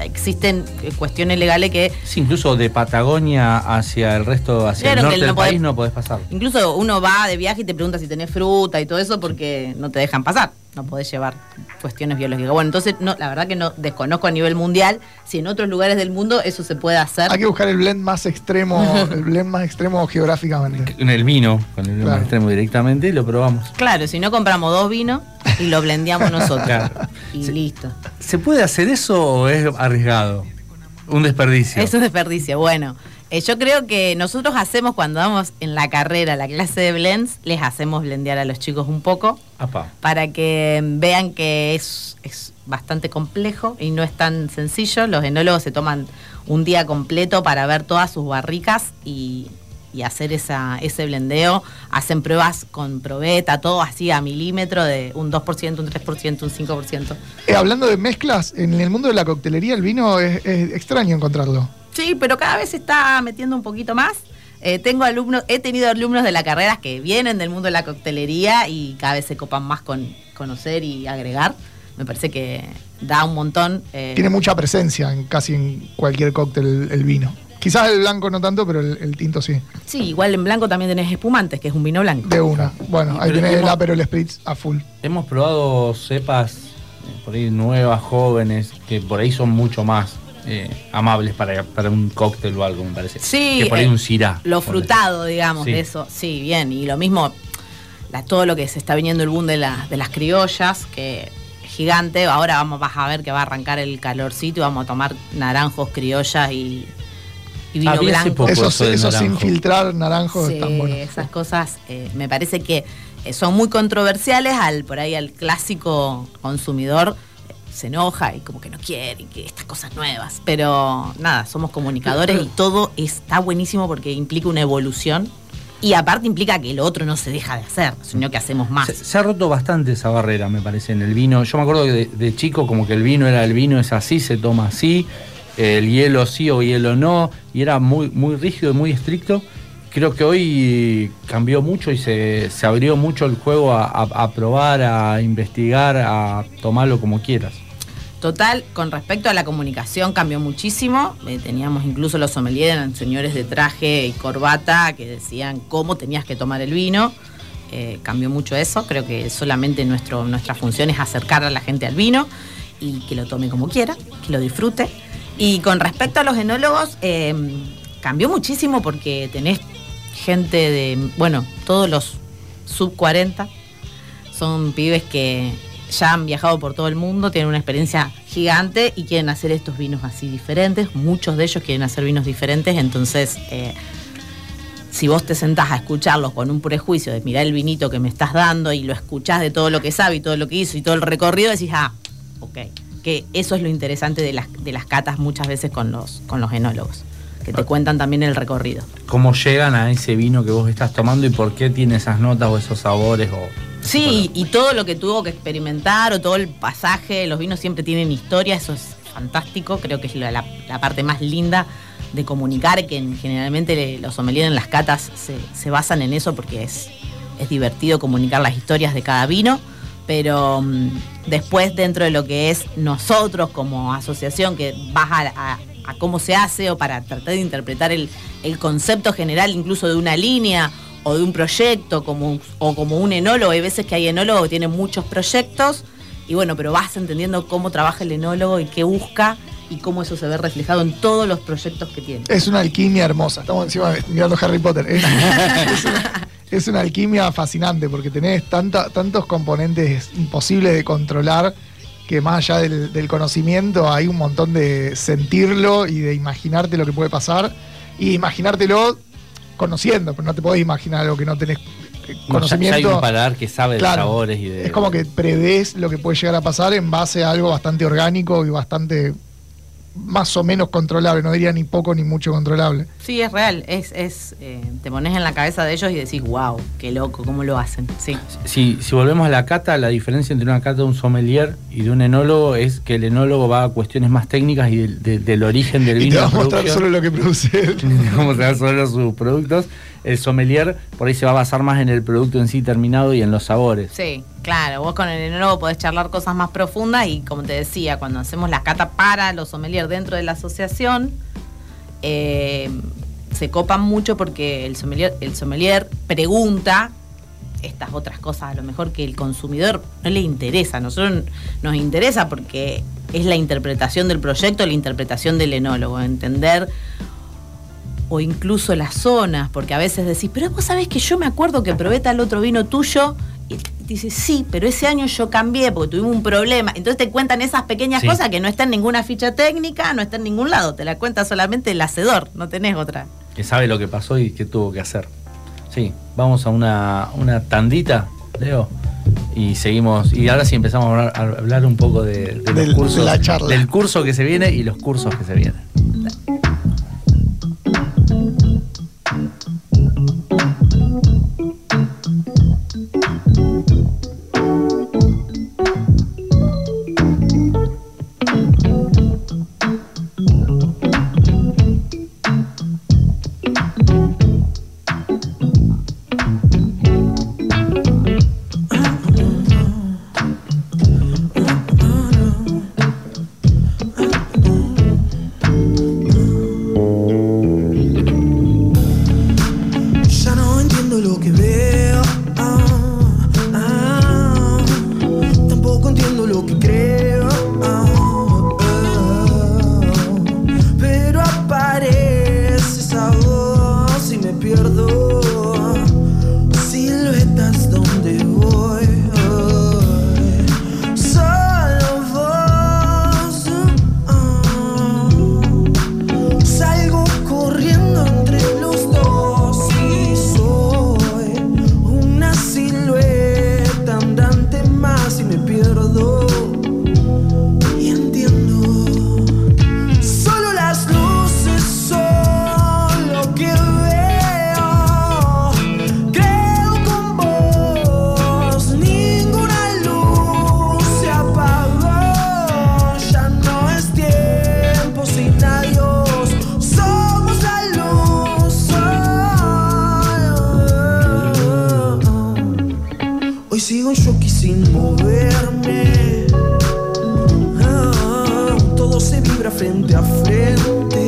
existen eh, cuestiones legales que Sí, incluso de Patagonia hacia el resto, hacia Claro el norte no del podés- país no podés pasar. Incluso uno va de viaje y te pregunta si tenés fruta y todo eso porque no te dejan pasar. No podés llevar cuestiones biológicas. Bueno, entonces no, la verdad que no desconozco a nivel mundial si en otros lugares del mundo eso se puede hacer. Hay que buscar el blend más extremo, el blend más extremo geográficamente. En el vino, con el Claro. extremo directamente y lo probamos. Claro, si no compramos dos vinos y lo blendeamos nosotros. Claro. Y listo. ¿Se puede hacer eso o es arriesgado? Un desperdicio. Es un desperdicio. Bueno, eh, yo creo que nosotros hacemos cuando damos en la carrera la clase de blends, les hacemos blendear a los chicos un poco. Apa. para que vean que es, es bastante complejo y no es tan sencillo. Los enólogos se toman un día completo para ver todas sus barricas y, y hacer esa, ese blendeo. Hacen pruebas con probeta, todo así a milímetro de un 2%, un 3%, un 5%. Eh, hablando de mezclas, en el mundo de la coctelería el vino es, es extraño encontrarlo. Sí, pero cada vez se está metiendo un poquito más. Eh, tengo alumnos, he tenido alumnos de la carrera que vienen del mundo de la coctelería y cada vez se copan más con conocer y agregar. Me parece que da un montón. eh, Tiene mucha presencia en casi en cualquier cóctel el, el vino. Quizás el blanco no tanto, pero el, el tinto sí. Sí, igual en blanco también tenés espumantes, que es un vino blanco. De una. Bueno, ahí Pero tenés el hemos- Aperol Spritz a full. Hemos probado cepas eh, por ahí nuevas, jóvenes, que por ahí son mucho más eh, amables para, para un cóctel o algo, me parece. Sí, Que por ahí eh, un cirá. Lo frutado, digamos, Sí. de eso. Sí, bien. Y lo mismo, la- todo lo que se está viniendo el boom de, la- de las criollas, que es gigante. Ahora vamos, vas a ver que va a arrancar el calorcito y vamos a tomar naranjos, criollas y, y vino blanco. poco Esos, eso sin naranjo. filtrar naranjos Sí, están buenos. esas cosas eh, me parece que son muy controversiales al por ahí al clásico consumidor se enoja y como que no quiere y que estas cosas nuevas pero nada somos comunicadores y todo está buenísimo porque implica una evolución y aparte implica que el otro no se deja de hacer sino que hacemos más Se, ha roto bastante esa barrera, me parece, en el vino. Yo me acuerdo que de, chico como que el vino era el vino es así, se toma así, el hielo sí o hielo no, y era muy, muy rígido y muy estricto. Creo que hoy cambió mucho y se, se abrió mucho el juego a probar, a investigar, a tomarlo como quieras. Total, con respecto a la comunicación cambió muchísimo. Eh, teníamos incluso los sommeliers, eran señores de traje y corbata que decían cómo tenías que tomar el vino. Eh, cambió mucho eso. Creo que solamente nuestro, nuestra función es acercar a la gente al vino y que lo tome como quiera, que lo disfrute. Y con respecto a los enólogos, eh, cambió muchísimo porque tenés gente de, bueno, todos los sub 40 son pibes que ya han viajado por todo el mundo, tienen una experiencia gigante y quieren hacer estos vinos así diferentes. Muchos de ellos quieren hacer vinos diferentes, entonces eh, si vos te sentás a escucharlos con un prejuicio de mirar el vinito que me estás dando y lo escuchás de todo lo que sabe y todo lo que hizo y todo el recorrido, decís, ah, ok. Que eso es lo interesante de las, de las catas muchas veces con los, con los enólogos, que te cuentan también el recorrido. ¿Cómo llegan a ese vino que vos estás tomando y por qué tiene esas notas o esos sabores? O... Sí, y, y todo lo que tuvo que experimentar o todo el pasaje, los vinos siempre tienen historia, eso es fantástico, creo que es la, la- la parte más linda de comunicar, que en- generalmente los sommeliers en las catas se, se basan en eso porque es, es divertido comunicar las historias de cada vino, pero mm, después dentro de lo que es nosotros como asociación, que vas a, a- a cómo se hace o para tratar de interpretar el, el concepto general incluso de una línea o de un proyecto como, o como un enólogo. Hay veces que hay enólogos que tienen muchos proyectos y bueno, pero vas entendiendo cómo trabaja el enólogo y qué busca y cómo eso se ve reflejado en todos los proyectos que tiene. Es una alquimia hermosa. Estamos encima mirando Harry Potter. Es una, es una alquimia fascinante porque tenés tanta- tantos componentes imposibles de controlar que más allá del, del conocimiento hay un montón de sentirlo y de imaginarte lo que puede pasar y imaginártelo conociendo, pero no te podés imaginar algo que no tenés eh, No, ya- hay conocimiento. un paladar que sabe de Claro. sabores y de. Es como que prevés lo que puede llegar a pasar en base a algo bastante orgánico y bastante más o menos controlable, no diría ni poco ni mucho controlable. Sí, es real, es, es eh, te pones en la cabeza de ellos y decís, wow, qué loco, cómo lo hacen. Sí. Si, si volvemos a la cata, la diferencia entre una cata de un sommelier y de un enólogo es que el enólogo va a cuestiones más técnicas y del, del- del origen del Y vino. te va a mostrar solo lo que produce él. Vamos a ver solo sus productos. El sommelier por ahí se va a basar más en el producto en sí terminado y en los sabores. Sí, claro, vos con el enólogo podés charlar cosas más profundas y como te decía, cuando hacemos la cata para los sommeliers dentro de la asociación, eh, se copan mucho porque el sommelier, el sommelier pregunta estas otras cosas, a lo mejor que el consumidor no le interesa. A nosotros nos interesa porque es la interpretación del proyecto, la interpretación del enólogo, entender o incluso las zonas, porque a veces decís, pero vos sabés que yo me acuerdo que probé tal otro vino tuyo, y dices, sí, pero ese año yo cambié porque tuvimos un problema. Entonces te cuentan esas pequeñas Sí. cosas que no están en ninguna ficha técnica, no está en ningún lado, te la cuenta solamente el hacedor, no tenés otra. Que sabe lo que pasó y qué tuvo que hacer. Sí, vamos a una, una tandita, Leo. Y seguimos. Y ahora sí empezamos a hablar, a hablar un poco de, de los Del- cursos. de la charla. Del curso que se viene y los cursos que se vienen. Y sin moverme. Ah, Todo se vibra frente a frente.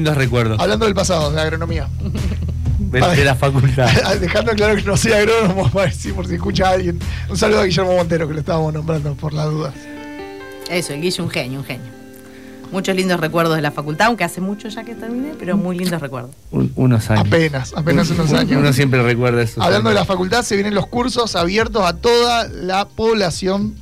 Lindos recuerdos. Hablando del pasado, de agronomía. De, de la facultad. Dejando claro que no soy agrónomo, para decir, por si escucha a alguien. Un saludo a Guillermo Montero, que lo estábamos nombrando por la duda. Eso, el Guille, un genio, un genio. Muchos lindos recuerdos de la facultad, aunque hace mucho ya que terminé, pero muy lindos recuerdos. Un- unos años. Apenas, apenas unos años. Uno siempre recuerda eso. Hablando de la facultad, se vienen los cursos abiertos a toda la población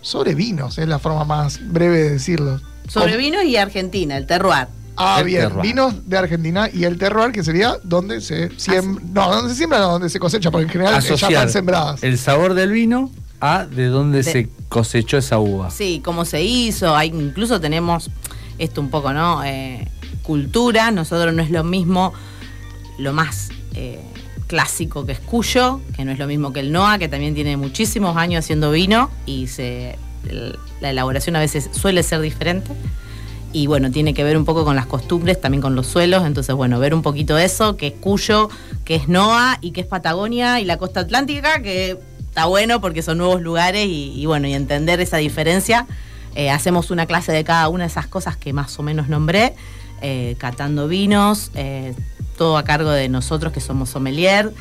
sobre vinos, es la forma más breve de decirlo. Sobre vinos y Argentina, el terroir. Ah, El bien. terroir. Vinos de Argentina y el terroir, que sería donde se siembra. No, donde se siembra, no, donde se cosecha, porque en general ya Asociar están sembradas. el sabor del vino a de dónde De- se cosechó esa uva. Sí, cómo se hizo. Hay, incluso tenemos esto un poco, ¿no? Eh, cultura. Nosotros no es lo mismo, lo más eh, clásico que es Cuyo, que no es lo mismo que el Noa, que también tiene muchísimos años haciendo vino y se, el- la elaboración a veces suele ser diferente. Y bueno, tiene que ver un poco con las costumbres, también con los suelos. Entonces, bueno, ver un poquito eso, que es Cuyo, que es Noa y que es Patagonia y la costa atlántica, que está bueno porque son nuevos lugares y, bueno, y entender esa diferencia. Eh, hacemos una clase de cada una de esas cosas que más o menos nombré, eh, catando vinos, eh, todo a cargo de nosotros que somos sommelier,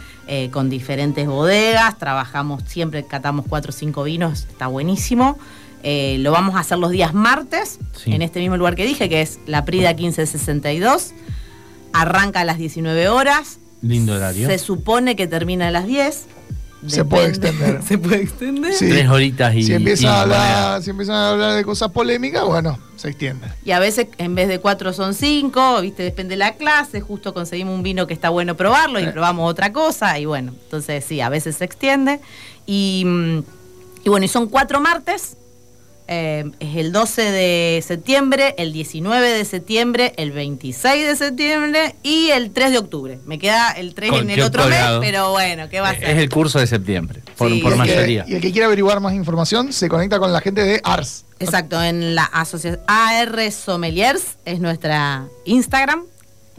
con diferentes bodegas, trabajamos siempre, catamos cuatro o cinco vinos, está buenísimo. Eh, lo vamos a hacer los días martes, Sí. en este mismo lugar que dije, que es la Prida 1562. Arranca a las 19 horas. Lindo horario. Se supone que termina a las 10. Se puede extender. Se puede extender. Sí. Tres horitas y. si, empieza y a hablar, si empiezan a hablar de cosas polémicas, bueno, se extiende. Y a veces en vez de cuatro son cinco, viste, depende de la clase, justo conseguimos un vino que está bueno probarlo y Eh. probamos otra cosa, y bueno, entonces sí, a veces se extiende. Y, mm, y bueno, y son cuatro martes, eh, es el 12 de septiembre, el 19 de septiembre, el 26 de septiembre y el 3 de octubre. Me queda el 3 Con en el otro mes, pero bueno, ¿qué va a Es ser? el curso de septiembre, por, Sí. por que- mayoría. Y el que quiera averiguar más información se conecta con la gente de ARS. Exacto, en la asociación AR Sommeliers es nuestra Instagram.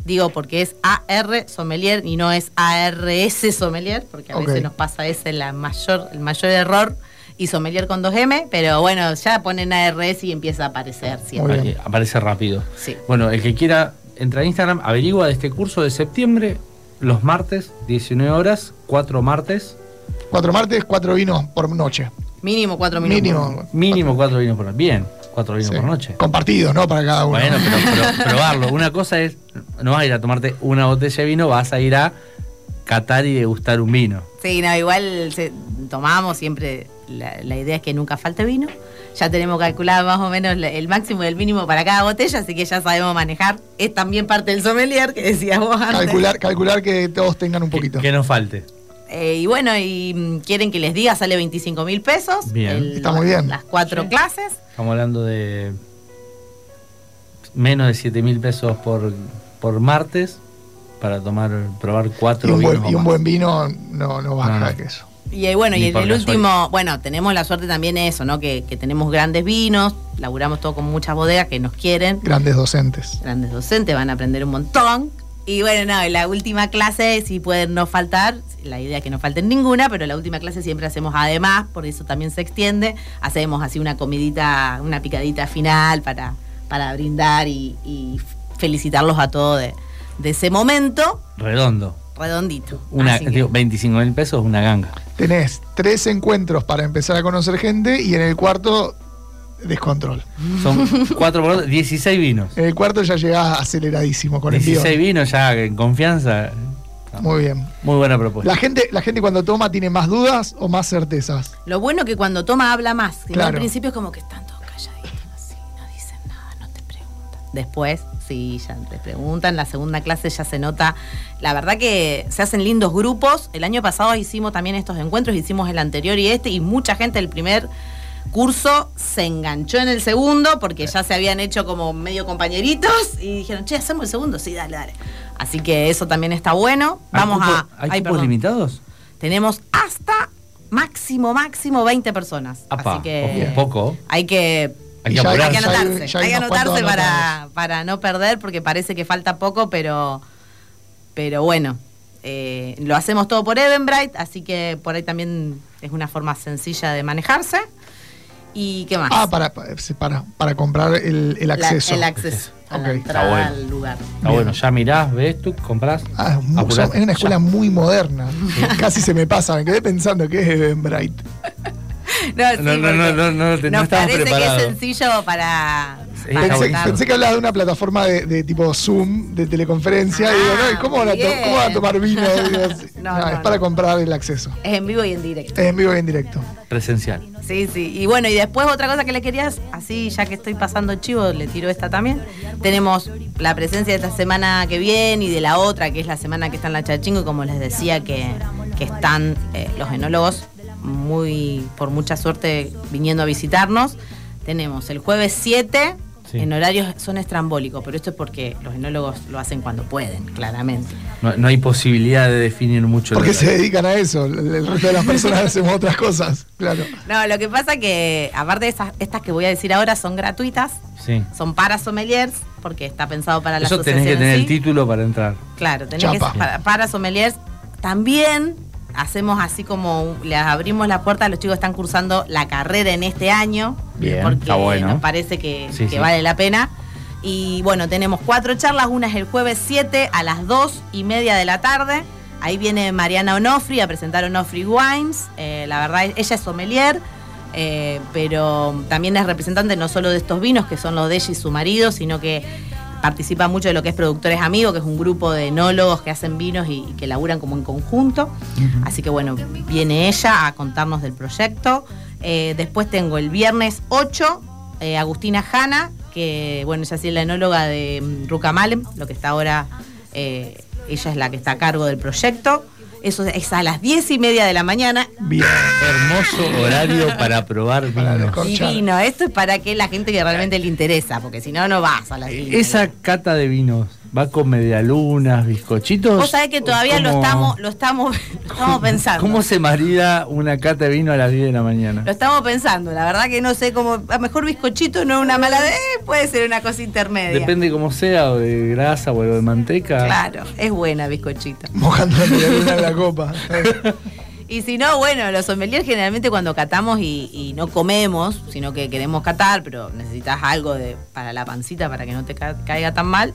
Digo porque es AR Sommelier y no es ARS Sommelier, porque a veces nos pasa ese la mayor, el mayor error. Y Sommelier con 2M, pero bueno, ya ponen ARS y empieza a aparecer siempre. Aparece rápido. Sí. Bueno, el que quiera entrar a Instagram, averigua de este curso de septiembre, los martes, 19 horas, cuatro martes, Cuatro martes, cuatro vinos por noche. Mínimo cuatro minutos. Mínimo. mínimo cuatro vinos por noche. Bien, cuatro vinos Sí. por noche. Compartidos, ¿no? Para cada uno. Bueno, pero, pero probarlo. Una cosa es, no vas a ir a tomarte una botella de vino, vas a ir a catar y degustar un vino. Sí, no, igual se- tomamos siempre, la, la idea es que nunca falte vino. Ya tenemos calculado más o menos el máximo y el mínimo para cada botella, así que ya sabemos manejar. Es también parte del sommelier que decías vos antes. calcular, calcular que todos tengan un poquito. Que no falte. Eh, y bueno, y mm, quieren que les diga, sale 25 mil pesos. Bien. Está muy bien. Las cuatro clases. Estamos hablando de menos de 7 mil pesos por, por martes para tomar, probar cuatro Y un, vinos. buen, y un buen vino no, no baja No, no. que eso. Y eh, bueno, Ni y el último, bueno, tenemos la suerte también de eso, ¿no? Que, que tenemos grandes vinos, laburamos todo con muchas bodegas que nos quieren. Grandes docentes. grandes docentes, van a aprender un montón. Y bueno, no, en la última clase, si pueden no faltar, la idea es que no falten ninguna, pero la última clase siempre hacemos además, por eso también se extiende, hacemos así una comidita, una picadita final para, para brindar y, y felicitarlos a todos de, de ese momento Redondo. Redondito. Una, digo, 25 mil pesos, una ganga. Tenés tres encuentros para empezar a conocer gente y en el cuarto, descontrol. Son 4 por 16 vinos. En el cuarto ya llegás aceleradísimo con el 16 vinos ya en confianza. Muy bien. Muy buena propuesta. La gente, la gente cuando toma tiene más dudas o más certezas. Lo bueno que cuando toma habla más. Claro. al principio es como que están todos calladitos, así, no dicen nada, no te preguntan. Después, sí, ya te preguntan. La segunda clase ya se nota. La verdad que se hacen lindos grupos. El año pasado hicimos también estos encuentros, hicimos el anterior y este, y mucha gente del primer curso se enganchó en el segundo porque ya se habían hecho como medio compañeritos y dijeron, che, hacemos el segundo, sí, dale, dale. Así que eso también está bueno. ¿Hay Vamos a. ¿Hay ay, cupos limitados? Tenemos hasta máximo, máximo 20 personas. Apa, Así que poco. hay que, Hay que ya- hay que apurarse. ya hay- anotarse. ya hay hay que anotarse para, para no perder porque parece que falta poco, pero, pero bueno. eh, lo hacemos todo por Eventbrite, así que por ahí también es una forma sencilla de manejarse. ¿Y qué más? Ah, para, para, comprar el, el La- acceso. el acceso a la Ok. entrada Está bueno. al lugar. Está bueno, ya mirás, ves, tú compras. Ah, es una escuela muy moderna. Casi se me pasa, me quedé pensando que es Eventbrite. No, sí, No, no, no, no, no, no nos parece que es sencillo para. Sí, Pensé, pensé que hablaba de una plataforma de, de tipo Zoom, de teleconferencia, y digo, no, ¿y ¿cómo, van a cómo van a tomar vino? Digo. No, No, no, es para no. comprar el acceso. Es en vivo y en directo. Es en vivo y en directo. Presencial. Sí, sí. Y bueno, y después otra cosa que le querías, así ya que estoy pasando chivo, le tiro esta también. Tenemos la presencia de esta semana que viene y de la otra, que es la semana que está en la Chachingo, como les decía, que, que están eh, los enólogos muy, por mucha suerte, viniendo a visitarnos. Tenemos el jueves 7, Sí. en horarios son estrambólicos, pero esto es porque los enólogos lo hacen cuando pueden, claramente. No, no hay posibilidad de definir mucho. Porque se dedican a eso. El el resto de las personas hacemos otras cosas. Claro. No, lo que pasa que, aparte de esas, estas que voy a decir ahora son gratuitas, Sí. son para sommeliers, porque está pensado para la Eso tenés que tener en el título para entrar. Claro, tenés que Chapa. para, para sommeliers. También hacemos así como les abrimos la puerta, los chicos están cursando la carrera en este año, Bien, porque está bueno. nos parece que, Sí, que sí. vale la pena. Y bueno, tenemos cuatro charlas, una es el jueves 7 a las 2 y media de la tarde. Ahí viene Mariana Onofri a presentar Onofri Wines. Eh, la verdad, ella es sommelier, eh, pero también es representante no solo de estos vinos, que son los de ella y su marido, sino que participa mucho de lo que es Productores Amigos, que es un grupo de enólogos que hacen vinos y, y que laburan como en conjunto. Así que bueno, viene ella a contarnos del proyecto. Eh, después tengo el viernes 8, eh, Agustina Hanna, que bueno, ella sí es la enóloga de mm, Rucamalem, lo que está ahora, eh, ella es la que está a cargo del proyecto. Eso es a las 10 y media de la mañana. Bien. Hermoso horario para probar vinos. descorchar. Divino, esto es para que la gente que realmente le interesa, porque si no, no vas a las vinas. Esa cata de vinos va con medialunas, bizcochitos. Vos sabés que todavía lo ¿Cómo- estamos, lo estamos, lo estamos pensando. ¿Cómo se marida una cata de vino a las 10 de la mañana? Lo estamos pensando, la verdad que no sé cómo. A lo mejor bizcochito no es una mala de. puede ser una cosa intermedia. Depende cómo sea, o de grasa o de manteca. Claro, es buena bizcochito. Mojando la medialuna en la copa. Y si no, bueno, los sommeliers generalmente cuando catamos y, y no comemos, sino que queremos catar, pero necesitas algo de, para la pancita para que no te ca- caiga tan mal,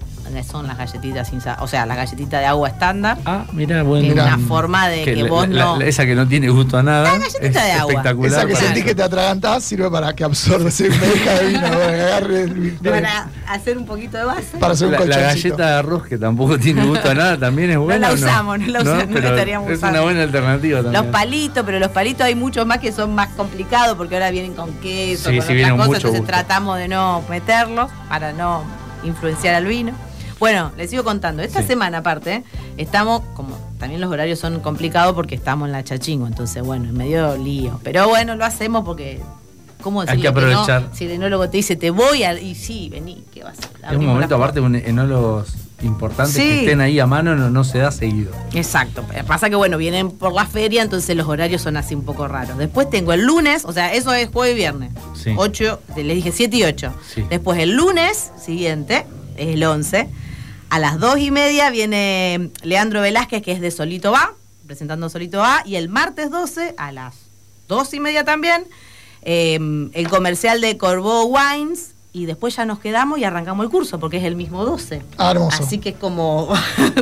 son las galletitas sin sal, o sea, las galletitas de agua estándar. Ah, mira, bueno. Que es Mirá. una forma de que la- vos la- no- la- esa que no tiene gusto a nada. La galletita es de agua. espectacular. Esa que sentís que te atragantás sirve para que absorbe, se deja de vino, para que el- Para hacer un poquito de base. para hacer un la, la galleta de arroz que tampoco tiene gusto a nada también es buena. la ¿o no? usamos, no la usamos, no la pero estaríamos Es una buena alternativa también. Los palitos, pero los palitos hay muchos más que son más complicados porque ahora vienen con queso, Sí, con sí, otras cosas, entonces gusto. tratamos de no meterlos para no influenciar al vino. Bueno, les sigo contando. Esta Sí. semana aparte, estamos, como también los horarios son complicados porque estamos en la chachingo, entonces bueno, en medio lío. Pero bueno, lo hacemos porque, ¿cómo Hay decirle que no? aprovechar. Si el enólogo te dice, te voy a... Y sí, vení, ¿qué vas a hacer? Es un momento aparte, un enólogos importantes Sí. que estén ahí a mano no, no se da seguido. Exacto. Pasa que bueno, vienen por la feria, entonces los horarios son así un poco raros. Después tengo el lunes, o sea, eso es jueves y viernes. Sí. 8, les dije 7 y 8. Sí. Después el lunes siguiente, es el 11, a las 2 y media viene Leandro Velázquez, que es de Solito Va, presentando Solito Va, y el martes 12 a las 2 y media también, eh, el comercial de Corbeau Wines. Y después ya nos quedamos y arrancamos el curso, porque es el mismo 12. Ah, hermoso. Así que es como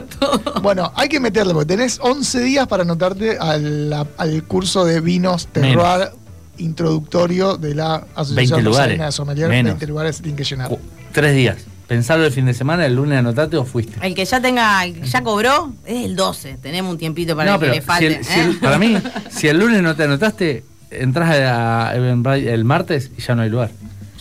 Bueno, hay que meterle, porque tenés 11 días para anotarte al, al curso de vinos terroir introductorio de la 20 Asociación lugares. Rosarina de Sommelier. Menos. 20 lugares tienen que llenar. Cu- Tres días. Pensarlo el fin de semana, el lunes anotate o fuiste. El que ya tenga, el que ya cobró, es el 12. Tenemos un tiempito para no, el que le si falte. si ¿eh? el- para mí, si el lunes no te anotaste, entras a Eventbrite el martes y ya no hay lugar.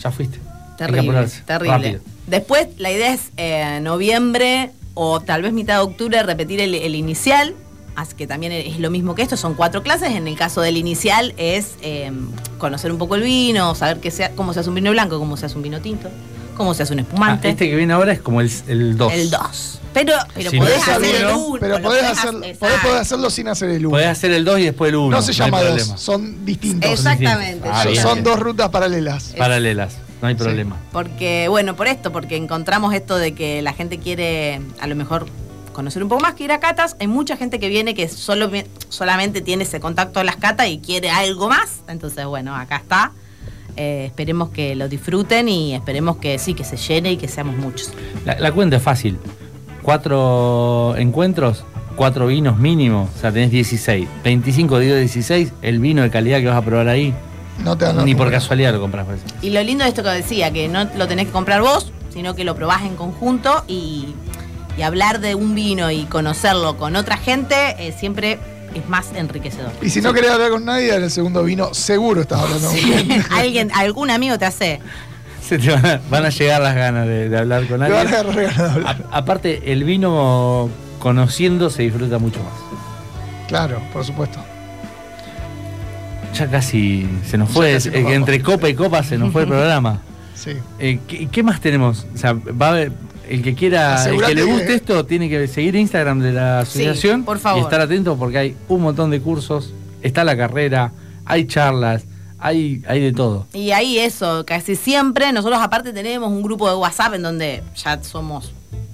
Ya fuiste. Terrible, terrible. Rápido. Después, la idea es eh, noviembre o tal vez mitad de octubre repetir el, el inicial. Así que también es lo mismo que esto, son cuatro clases. En el caso del inicial es eh, conocer un poco el vino, saber que sea, cómo se hace un vino blanco, cómo se hace un vino tinto, cómo se hace un Ah, espumante. este que viene ahora es como el 2. El 2. El 2. Pero, pero Si podés hacer el alguno, 1. Pero podés, hacer, podés, podés hacerlo sin hacer el 1. Podés hacer el 2 y después el 1. No se llama 2, son distintos. Exactamente. Ah, Son- bien, son bien. dos rutas paralelas. Paralelas, no hay problema. Porque, bueno, por esto, porque encontramos esto de que la gente quiere a lo mejor conocer un poco más que ir a catas. Hay mucha gente que viene que solo, solamente tiene ese contacto de las catas y quiere algo más. Entonces, bueno, acá está. Eh, esperemos que lo disfruten y esperemos que sí, que se llene y que seamos muchos. La, la cuenta es fácil. Cuatro encuentros, cuatro vinos mínimo, o sea, tenés 16. 25 digo 16, el vino de calidad que vas a probar ahí, No te ni por casualidad lo compras. por eso. Y lo lindo de esto que decía, que no lo tenés que comprar vos, sino que lo probás en conjunto y, y hablar de un vino y conocerlo con otra gente eh, siempre es más enriquecedor. Y si no querés hablar con nadie, en el segundo vino seguro estás hablando con. Alguien, algún amigo te hace. Se te van a, van a llegar las ganas de, de hablar con Te van alguien. a agarrar ganas de hablar. A- aparte, el vino conociendo se disfruta mucho más. Claro, por supuesto. ya casi se nos fue. nos entre copa y copa se nos fue el programa. Sí. Eh, ¿qué, qué más tenemos? O sea, va a haber- el que quiera, el que le que- guste esto, tiene que seguir Instagram de la asociación por favor. y estar atento porque hay un montón de cursos, está la carrera, hay charlas, hay, hay de todo. Y ahí eso, casi siempre, nosotros aparte tenemos un grupo de WhatsApp en donde ya somos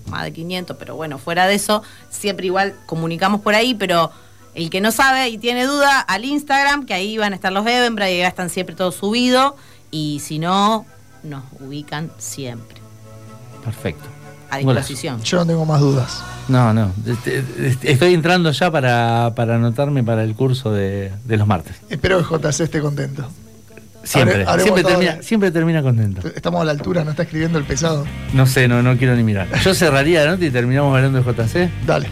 más de 500, pero bueno, fuera de eso, siempre igual comunicamos por ahí, pero el que no sabe y tiene duda, al Instagram, que ahí van a estar los Evenbra y ahí están siempre todo subido, y si no, nos ubican siempre Perfecto. A disposición. Yo no tengo más dudas. No, no. este- este- Estoy entrando ya para, para anotarme para el curso de, de los martes. Espero que JC esté contento. Siempre, siempre, termina, siempre termina contento. Estamos a la altura, no está escribiendo el pesado. No sé, no, no quiero ni mirar. Yo cerraría la nota y terminamos hablando de JC. Dale.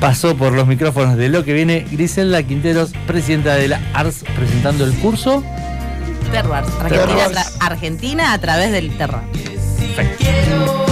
Pasó por los micrófonos de lo que viene Griselda Quinteros, presidenta de la ARS, presentando el curso. Terror. Argentina, Argentina a través del terror. cerca.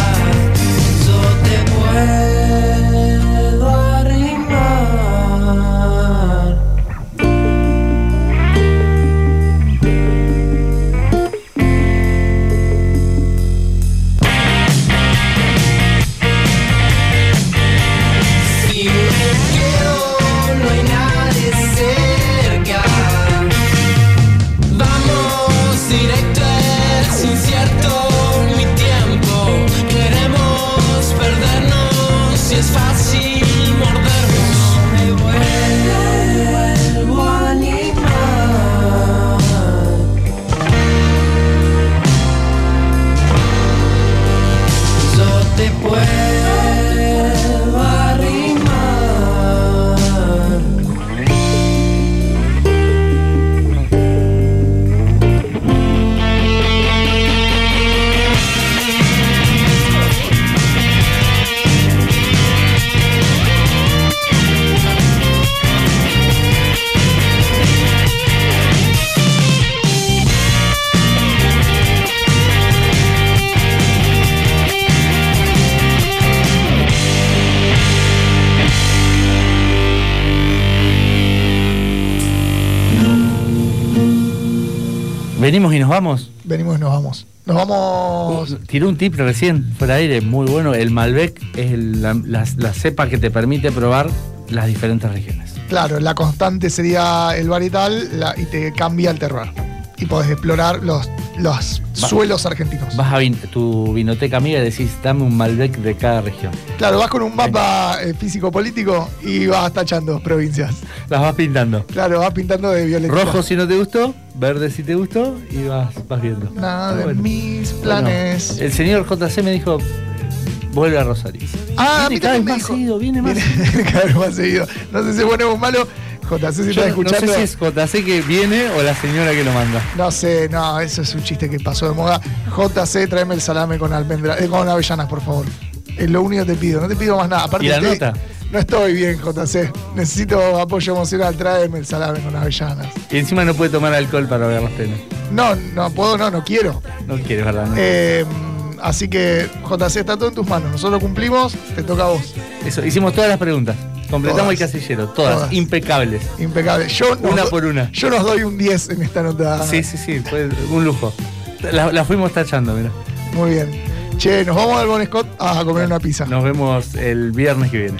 Venimos y nos vamos. Venimos y nos vamos. Nos vamos. Tiró un tip recién, de aire, muy bueno. El Malbec es el- la, la- la cepa que te permite probar las diferentes regiones. Claro, la constante sería el varietal la- y te cambia el terroir. Y podés explorar los, los suelos argentinos. Vas a vin- tu vinoteca amiga y decís, dame un Malbec de cada región. Claro, vas con un mapa eh, físico-político y vas tachando provincias. Las vas pintando. Claro, vas pintando de violeta. Rojo si no te gustó, verde si te gustó y vas, vas viendo. Nada Está de bueno. mis Bueno, planes. el señor JC me dijo, vuelve a Rosario. Ah, Viene cada vez más dijo. seguido, viene más Viene cada vez más seguido. No sé si es bueno o malo. JC, si Yo estás no escuchando. sé si es JC que viene o la señora que lo manda. No sé, no, eso es un chiste que pasó de moda. JC, tráeme el salame con almendra, eh, con avellanas, por favor. Es lo único que te pido, no te pido más nada. Aparte ¿Y la nota? No estoy bien, JC. Necesito apoyo emocional, tráeme el salame con avellanas. Y encima no puede tomar alcohol para ver las penas. No, no puedo, no, no quiero. No quiere, ¿verdad? No. Eh, así que, JC, está todo en tus manos. Nosotros cumplimos, te toca a vos. Eso, hicimos todas las preguntas. Completamos Todas. el casillero, todas, Todas. impecables. Impecable. Yo Una por una. Yo nos doy un 10 en esta nota. Sí, sí, sí, fue un lujo. La, la fuimos tachando, mira. Muy bien. Che, nos vamos al Bon Scott a comer una pizza. Nos vemos el viernes que viene.